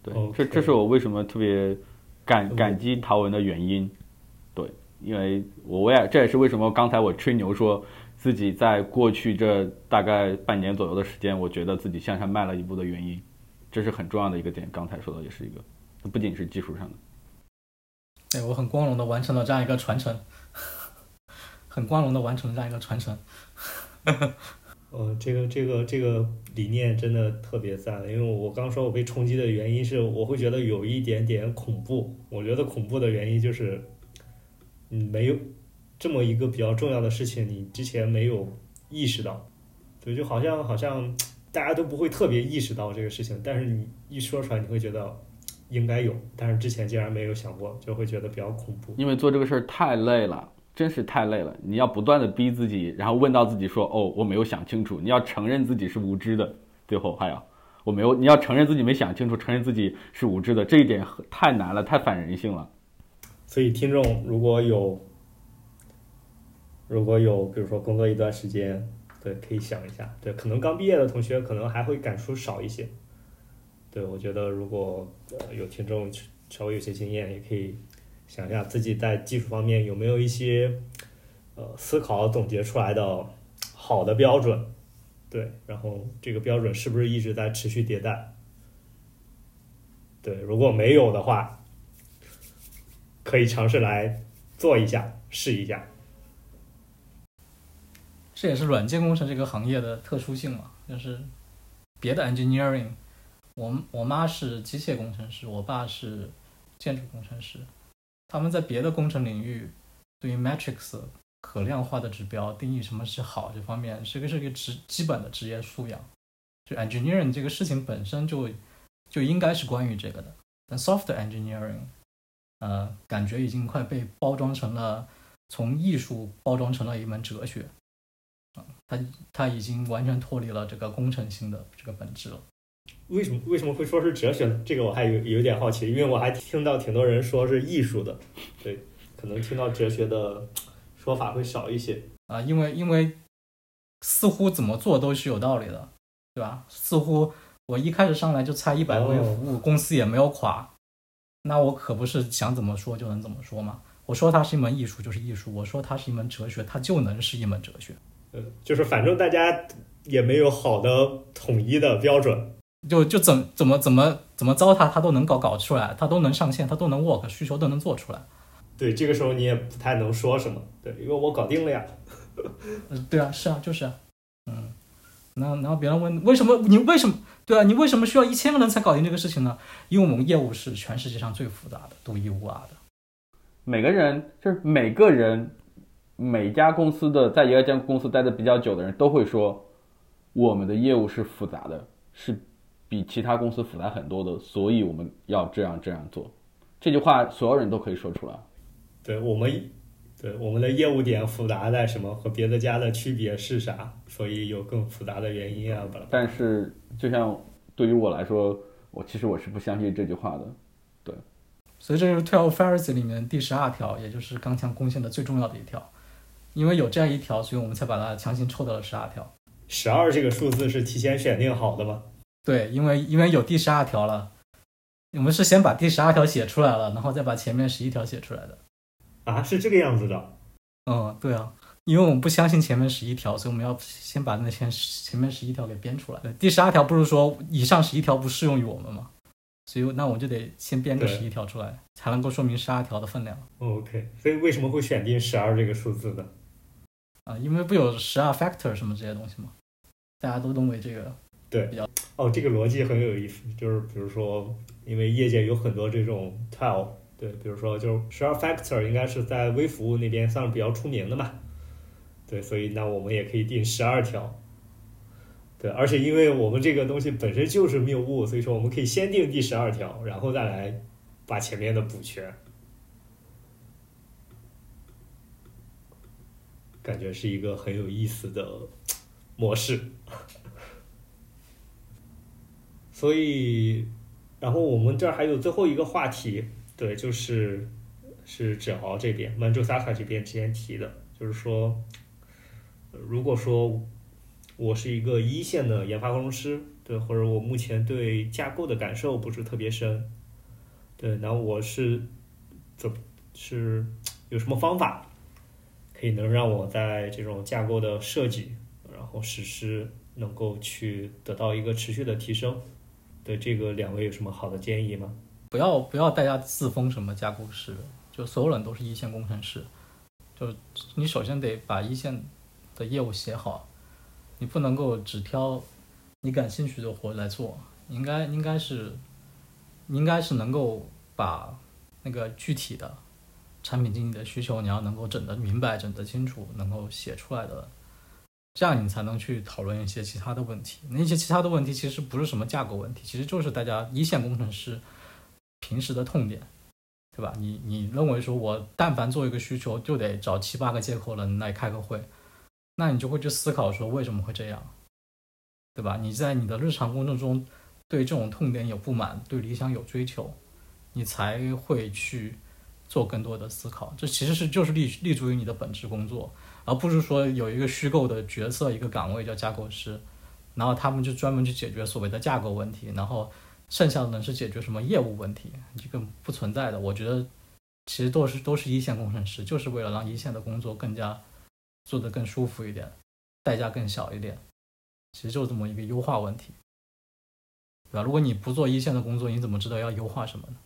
对，这这是我为什么特别感感激陶文的原因。对，因为我我也这也是为什么刚才我吹牛说。自己在过去这大概半年左右的时间，我觉得自己向上迈了一步的原因，这是很重要的一个点。刚才说的也是一个，不仅是技术上的。对我很光荣的完成了这样一个传承，很光荣的完成了这样一个传承。呃，这个这个这个理念真的特别赞，因为我刚说我被冲击的原因是，我会觉得有一点点恐怖。我觉得恐怖的原因就是，嗯，没有。这么一个比较重要的事情，你之前没有意识到，对，就好像好像大家都不会特别意识到这个事情，但是你一说出来，你会觉得应该有，但是之前竟然没有想过，就会觉得比较恐怖。因为做这个事儿太累了，真是太累了。你要不断的逼自己，然后问到自己说：“哦，我没有想清楚。”你要承认自己是无知的，最后还要我没有，你要承认自己没想清楚，承认自己是无知的，这一点太难了，太反人性了。所以听众如果有。如果有，比如说工作一段时间，对，可以想一下，对，可能刚毕业的同学可能还会感触少一些。对，我觉得如果有听众稍微有些经验，也可以想一下自己在技术方面有没有一些呃思考总结出来的好的标准，对，然后这个标准是不是一直在持续迭代？对，如果没有的话，可以尝试来做一下，试一下。这也是软件工程这个行业的特殊性嘛，就是别的 engineering，我我妈是机械工程师，我爸是建筑工程师，他们在别的工程领域对于 metrics 可量化的指标定义什么是好这方面，是个是个职基本的职业素养。就 engineering 这个事情本身就就应该是关于这个的，但 software engineering，呃，感觉已经快被包装成了从艺术包装成了一门哲学。啊，它它已经完全脱离了这个工程性的这个本质了。为什么为什么会说是哲学呢？这个我还有有点好奇，因为我还听到挺多人说是艺术的，对，可能听到哲学的说法会少一些啊。因为因为似乎怎么做都是有道理的，对吧？似乎我一开始上来就猜一百位服务公司也没有垮，那我可不是想怎么说就能怎么说嘛。我说它是一门艺术就是艺术，我说它是一门哲学，它就能是一门哲学。嗯就是反正大家也没有好的统一的标准，就就怎怎么怎么怎么糟蹋，它都能搞搞出来，它都能上线，它都能 work，需求都能做出来。对，这个时候你也不太能说什么，对，因为我搞定了呀。嗯，对啊，是啊，就是啊，嗯，然后然后别人问为什么你为什么对啊，你为什么需要一千个人才搞定这个事情呢？因为我们业务是全世界上最复杂的，独一无二的。每个人就是每个人。每家公司的在一个家公司待的比较久的人都会说，我们的业务是复杂的，是比其他公司复杂很多的，所以我们要这样这样做。这句话所有人都可以说出来。对我们，对我们的业务点复杂在什么？和别的家的区别是啥？所以有更复杂的原因啊。但是，就像对于我来说，我其实我是不相信这句话的。对，所以这是 Twelve f a r i s 里面第十二条，也就是刚强贡献的最重要的一条。因为有这样一条，所以我们才把它强行抽到了十二条。十二这个数字是提前选定好的吗？对，因为因为有第十二条了，我们是先把第十二条写出来了，然后再把前面十一条写出来的。啊，是这个样子的。嗯，对啊，因为我们不相信前面十一条，所以我们要先把那前前面十一条给编出来。第十二条不是说以上十一条不适用于我们吗？所以那我就得先编个对十一条出来，才能够说明十二条的分量 OK，所以为什么会选定十二这个数字呢？啊。因为不有十二 factor 什么这些东西吗？大家都认为这个对比较哦，这个逻辑很有意思，就是比如说，因为业界有很多这种 tile，对，比如说就是十二 factor 应该是在微服务那边算是比较出名的嘛，对，所以那我们也可以定十二条，对，而且因为我们这个东西本身就是谬误，所以说我们可以先定第十二条，然后再来把前面的补全，感觉是一个很有意思的模式。所以，然后我们这儿还有最后一个话题，对，就是是芷豪这边、曼珠萨卡这边之前提的，就是说，如果说我是一个一线的研发工程师，对，或者我目前对架构的感受不是特别深，对，然后我是怎是有什么方法可以能让我在这种架构的设计，然后实施能够去得到一个持续的提升？对这个两位有什么好的建议吗？不要不要大家自封什么架构师，就所有人都是一线工程师，就你首先得把一线的业务写好，你不能够只挑你感兴趣的活来做，应该应该是应该是能够把那个具体的产品经理的需求，你要能够整得明白、整得清楚，能够写出来的，这样你才能去讨论一些其他的问题。那些其他的问题其实不是什么架构问题，其实就是大家一线工程师平时的痛点，对吧？你你认为说我但凡做一个需求就得找七八个接口人来开个会，那你就会去思考说为什么会这样，对吧？你在你的日常工作中对这种痛点有不满，对理想有追求，你才会去做更多的思考。这其实是就是立立足于你的本职工作，而不是说有一个虚构的角色一个岗位叫架构师，然后他们就专门去解决所谓的架构问题，然后剩下的呢是解决什么业务问题，这个不存在的。我觉得其实都是都是一线工程师，就是为了让一线的工作更加做得更舒服一点，代价更小一点，其实就这么一个优化问题，对吧？如果你不做一线的工作，你怎么知道要优化什么呢？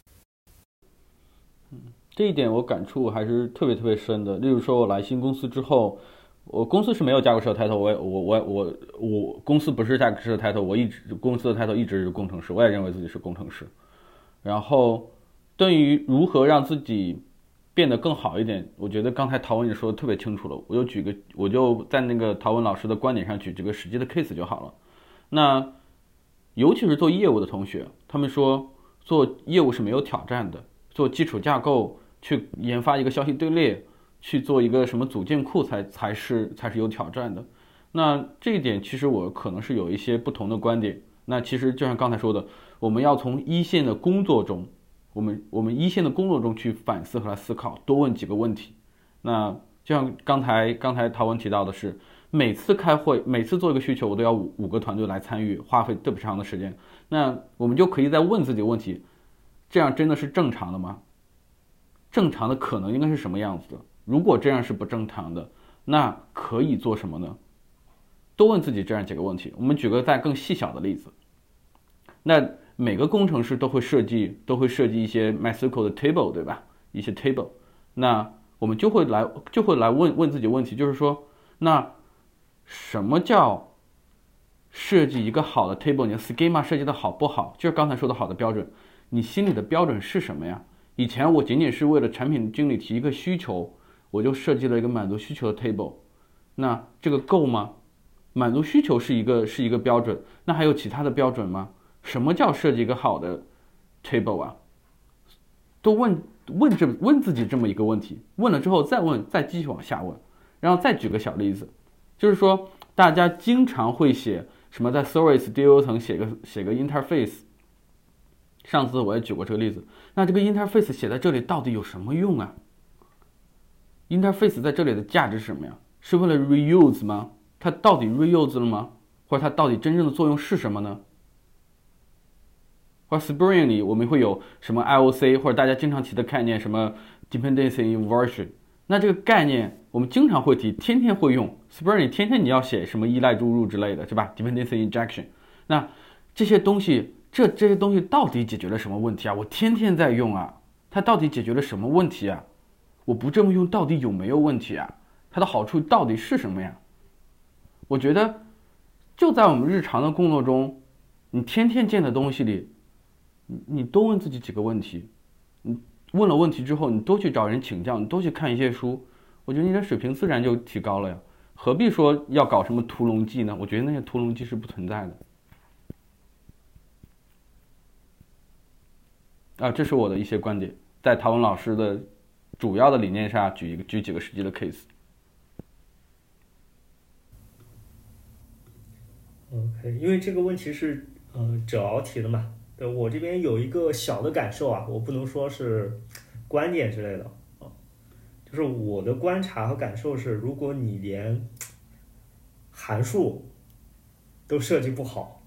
嗯这一点我感触还是特别特别深的。例如说，我来新公司之后，我公司是没有架构师的 title，我也我我我我公司不是架构师的 title，我一直公司的 title 一直是工程师，我也认为自己是工程师。然后，对于如何让自己变得更好一点，我觉得刚才陶文也说的特别清楚了。我就举个，我就在那个陶文老师的观点上举这个实际的 case 就好了。那尤其是做业务的同学，他们说做业务是没有挑战的，做基础架构。去研发一个消息队列，去做一个什么组件库才才是才是有挑战的。那这一点其实我可能是有一些不同的观点。那其实就像刚才说的，我们要从一线的工作中，我们我们一线的工作中去反思和来思考，多问几个问题。那就像刚才刚才陶文提到的是，每次开会，每次做一个需求，我都要五五个团队来参与，花费特别长的时间。那我们就可以再问自己问题：这样真的是正常的吗？正常的可能应该是什么样子的？如果这样是不正常的，那可以做什么呢？多问自己这样几个问题。我们举个再更细小的例子。那每个工程师都会设计，都会设计一些 MySQL 的 table，对吧？一些 table。那我们就会来，就会来问问自己问题，就是说，那什么叫设计一个好的 table？你的 schema 设计的好不好？就是刚才说的好的标准，你心里的标准是什么呀？以前我仅仅是为了产品经理提一个需求，我就设计了一个满足需求的 table，那这个够吗？满足需求是一个是一个标准，那还有其他的标准吗？什么叫设计一个好的 table 啊？都问问这问自己这么一个问题，问了之后再问，再继续往下问，然后再举个小例子，就是说大家经常会写什么在 service DO 层写个写个 interface。上次我也举过这个例子，那这个 interface 写在这里到底有什么用啊？interface 在这里的价值是什么呀？是为了 reuse 吗？它到底 reuse 了吗？或者它到底真正的作用是什么呢？或者 Spring 里我们会有什么 IOC 或者大家经常提的概念，什么 dependency inversion。那这个概念我们经常会提，天天会用。Spring 天天你要写什么依赖注入之类的，是吧？dependency injection。那这些东西，这这些东西到底解决了什么问题啊？我天天在用啊，它到底解决了什么问题啊？我不这么用到底有没有问题啊？它的好处到底是什么呀？我觉得就在我们日常的工作中，你天天见的东西里，你你多问自己几个问题。你问了问题之后，你多去找人请教，你多去看一些书，我觉得你的水平自然就提高了呀。何必说要搞什么屠龙记呢？我觉得那些屠龙记是不存在的。啊，这是我的一些观点，在陶文老师的主要的理念下，举一个举几个实际的 case。OK，因为这个问题是呃哲敖提的嘛，对我这边有一个小的感受啊，我不能说是观点之类的啊，就是我的观察和感受是，如果你连函数都设计不好，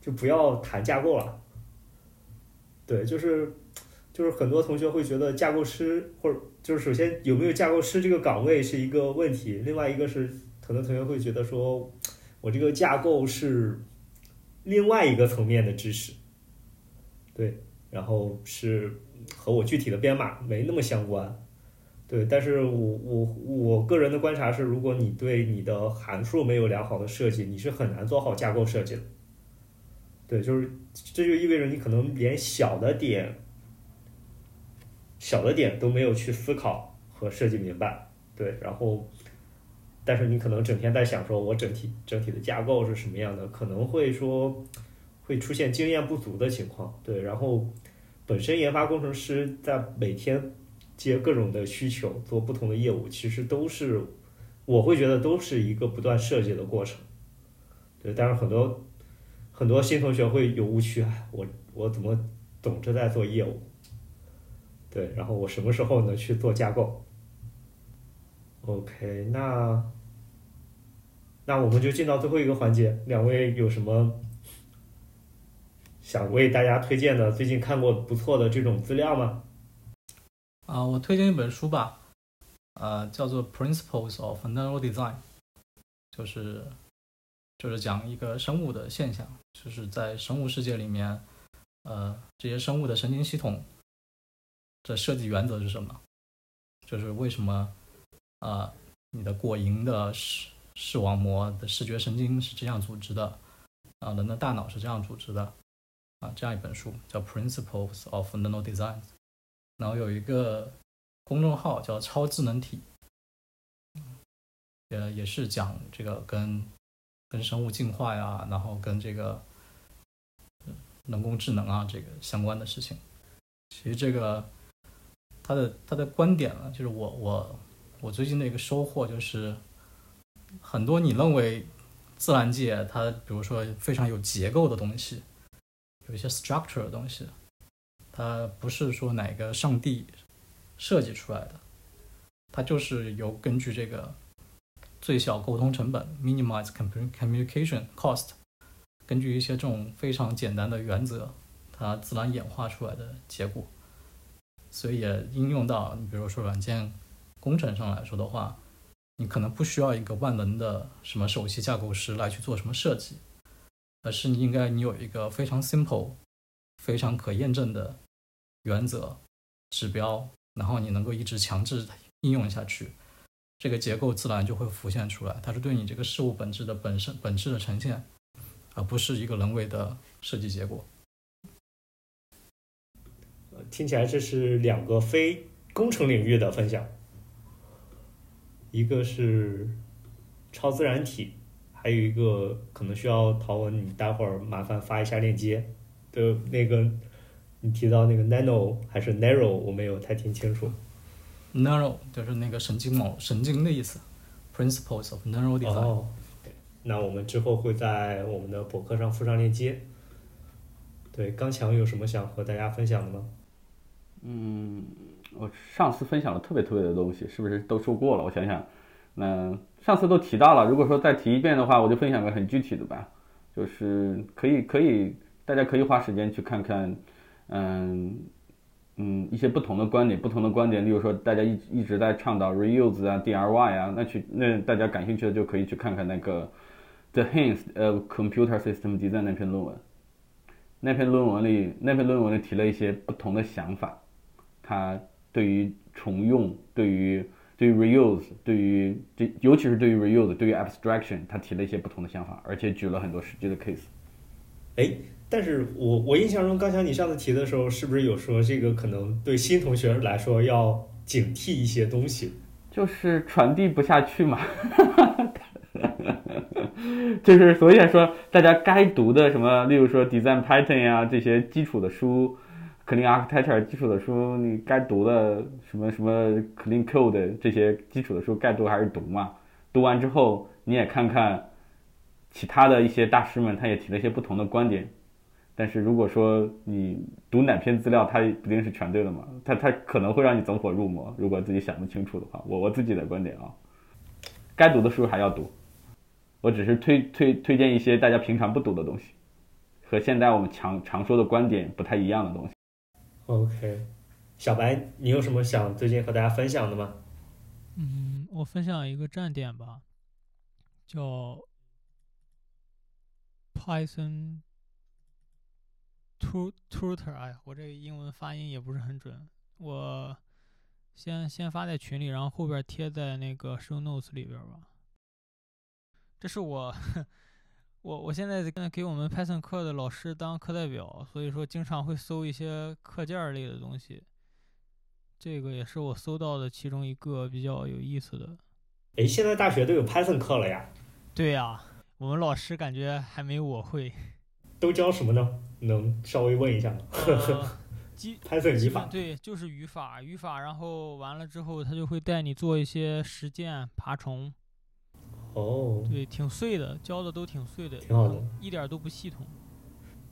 就不要谈架构了。对，就是就是很多同学会觉得架构师或者就是首先有没有架构师这个岗位是一个问题，另外一个是很多同学会觉得说。我这个架构是另外一个层面的知识，对，然后是和我具体的编码没那么相关，对，但是我我我个人的观察是，如果你对你的函数没有良好的设计，你是很难做好架构设计的，对，就是这就意味着你可能连小的点、小的点都没有去思考和设计明白，对，然后。但是你可能整天在想，说我整体整体的架构是什么样的，可能会说会出现经验不足的情况，对。然后本身研发工程师在每天接各种的需求，做不同的业务，其实都是我会觉得都是一个不断设计的过程，对。但是很多很多新同学会有误区，我我怎么总是在做业务，对。然后我什么时候能去做架构？OK，那那我们就进到最后一个环节，两位有什么想为大家推荐的？最近看过不错的这种资料吗？啊，我推荐一本书吧，呃，叫做《Principles of Neural Design》，就是就是讲一个生物的现象，就是在生物世界里面，呃，这些生物的神经系统的设计原则是什么？就是为什么？啊，你的果蝇的视视网膜的视觉神经是这样组织的，啊，人的大脑是这样组织的，啊，这样一本书叫《Principles of Neural Design》，然后有一个公众号叫“超智能体”，呃，也是讲这个跟跟生物进化呀，然后跟这个人工智能啊这个相关的事情。其实这个他的他的观点呢，就是我我。我最近的一个收获就是，很多你认为自然界它，比如说非常有结构的东西，有一些 structure 的东西，它不是说哪个上帝设计出来的，它就是由根据这个最小沟通成本 （minimize communication cost），根据一些这种非常简单的原则，它自然演化出来的结果。所以也应用到你比如说软件。工程上来说的话，你可能不需要一个万能的什么首席架构师来去做什么设计，而是你应该你有一个非常 simple、非常可验证的原则、指标，然后你能够一直强制应用下去，这个结构自然就会浮现出来。它是对你这个事物本质的本身本质的呈现，而不是一个人为的设计结果。听起来这是两个非工程领域的分享。一个是超自然体，还有一个可能需要陶文，你待会儿麻烦发一下链接的那个，你提到那个 nano 还是 narrow，我没有太听清楚。narrow 就是那个神经毛神经的意思，principles of neural design。哦，那我们之后会在我们的博客上附上链接。对，刚强有什么想和大家分享的吗？嗯。我上次分享了特别特别的东西，是不是都说过了？我想想，那上次都提到了。如果说再提一遍的话，我就分享个很具体的吧，就是可以可以，大家可以花时间去看看，嗯嗯一些不同的观点，不同的观点，例如说大家一一直在倡导 reuse 啊、，dry 啊，那去那大家感兴趣的就可以去看看那个 The Hints of Computer System Design 那篇论文。那篇论文里，那篇论文里提了一些不同的想法，他对于重用，对于对于 reuse，对于这尤其是对于 reuse，对于 abstraction，他提了一些不同的想法，而且举了很多实际的 case。哎，但是我我印象中，刚才你上次提的时候，是不是有说这个可能对新同学来说要警惕一些东西？就是传递不下去嘛，就是所以说大家该读的什么，例如说 Design Pattern 呀这些基础的书，Clean Architecture 基础的书，你该读的什么什么 Clean Code 这些基础的书该读还是读嘛。读完之后你也看看其他的一些大师们，他也提了一些不同的观点。但是如果说你读哪篇资料，它不一定是全对的嘛，它它可能会让你走火入魔。如果自己想不清楚的话，我我自己的观点啊，该读的书还要读，我只是推推推荐一些大家平常不读的东西，和现在我们常常说的观点不太一样的东西。OK，小白，你有什么想最近和大家分享的吗？嗯，我分享一个站点吧，叫 Python Tutor。哎呀，我这个英文发音也不是很准，我先先发在群里，然后后边贴在那个 show notes 里边吧。这是我我我现在在给我们 Python 课的老师当课代表，所以说经常会搜一些课件儿类的东西。这个也是我搜到的其中一个比较有意思的。哎，现在大学都有 Python 课了呀，对呀、我们老师感觉还没我会。都教什么呢？能稍微问一下吗？Python 语法。对，就是语法，语法，然后完了之后，他就会带你做一些实践爬虫，哦，对，挺碎的，教的都挺碎的，挺好的。一点都不系统。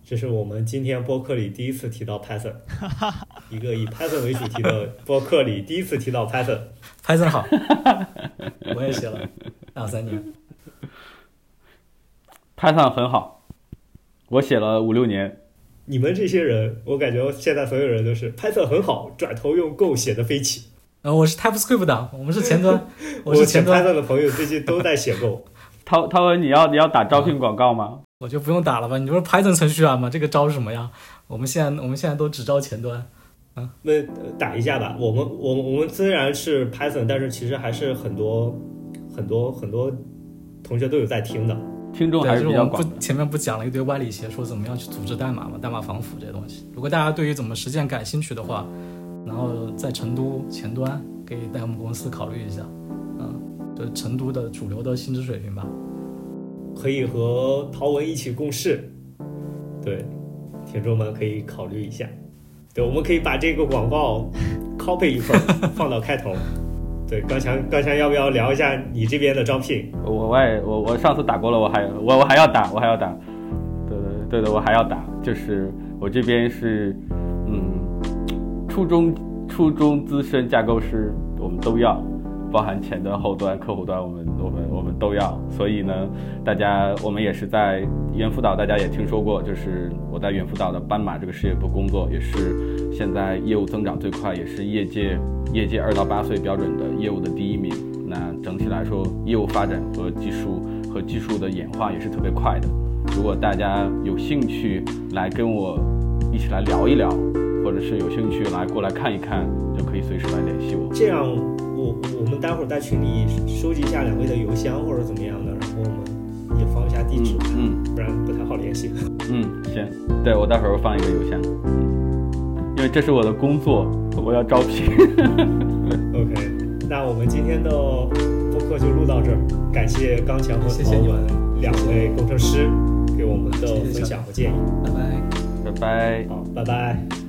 这是我们今天播客里第一次提到 Python，一个以 Python 为主题的 播客里第一次提到 Python。Python 好，我也写了两三年。Python 很好，我写了五六年，你们这些人，我感觉现在所有人都是 Python 很好，转头用 Go 写的飞起。然后我是 TypeScript 的，我们是前端，我是前端的朋友最近都在写 Go。涛涛文，你要你要打招聘广告吗？我就不用打了吧？你不是 Python 程序员吗？这个招是什么呀？我们现在我们现在都只招前端。啊那呃打一下吧，我们我们我们虽然是 Python，但是其实还是很多很多很多同学都有在听的。听众还，是我们比较广的不。前面不讲了一堆歪理邪说怎么样去组织代码嘛，代码防腐这些东西。如果大家对于怎么实践感兴趣的话，然后在成都前端可以带我们公司考虑一下，嗯，就是成都的主流的薪资水平吧。可以和陶文一起共事，对，听众们可以考虑一下。对，我们可以把这个广告 copy 一份放到开头。对，高强，高强要不要聊一下你这边的招聘？我我也我我上次打过了，我还我我还要打，我还要打，对对对的，我还要打。就是我这边是，嗯，初中初中资深架构师，我们都要，包含前端、后端、客户端，我们我们我们都要。所以呢，大家我们也是在猿辅导，大家也听说过，就是我在猿辅导的斑马这个事业部工作，也是现在业务增长最快，也是业界业界二到八岁标准的业务的第一名。那整体来说，业务发展和技术和技术的演化也是特别快的。如果大家有兴趣来跟我一起来聊一聊，或者是有兴趣来过来看一看，就可以随时来联系我。这样，我我们待会儿在群里收集一下两位的邮箱或者怎么样的，然后我们也放一下地址，嗯不然不太好联系。嗯，行，对我待会儿放一个邮箱，嗯，因为这是我的工作，我要招聘。OK，那我们今天的播客就录到这儿，感谢刚强和陶谢谢你们两位工程师给我们的分享和建议。拜拜。拜拜。好，拜拜。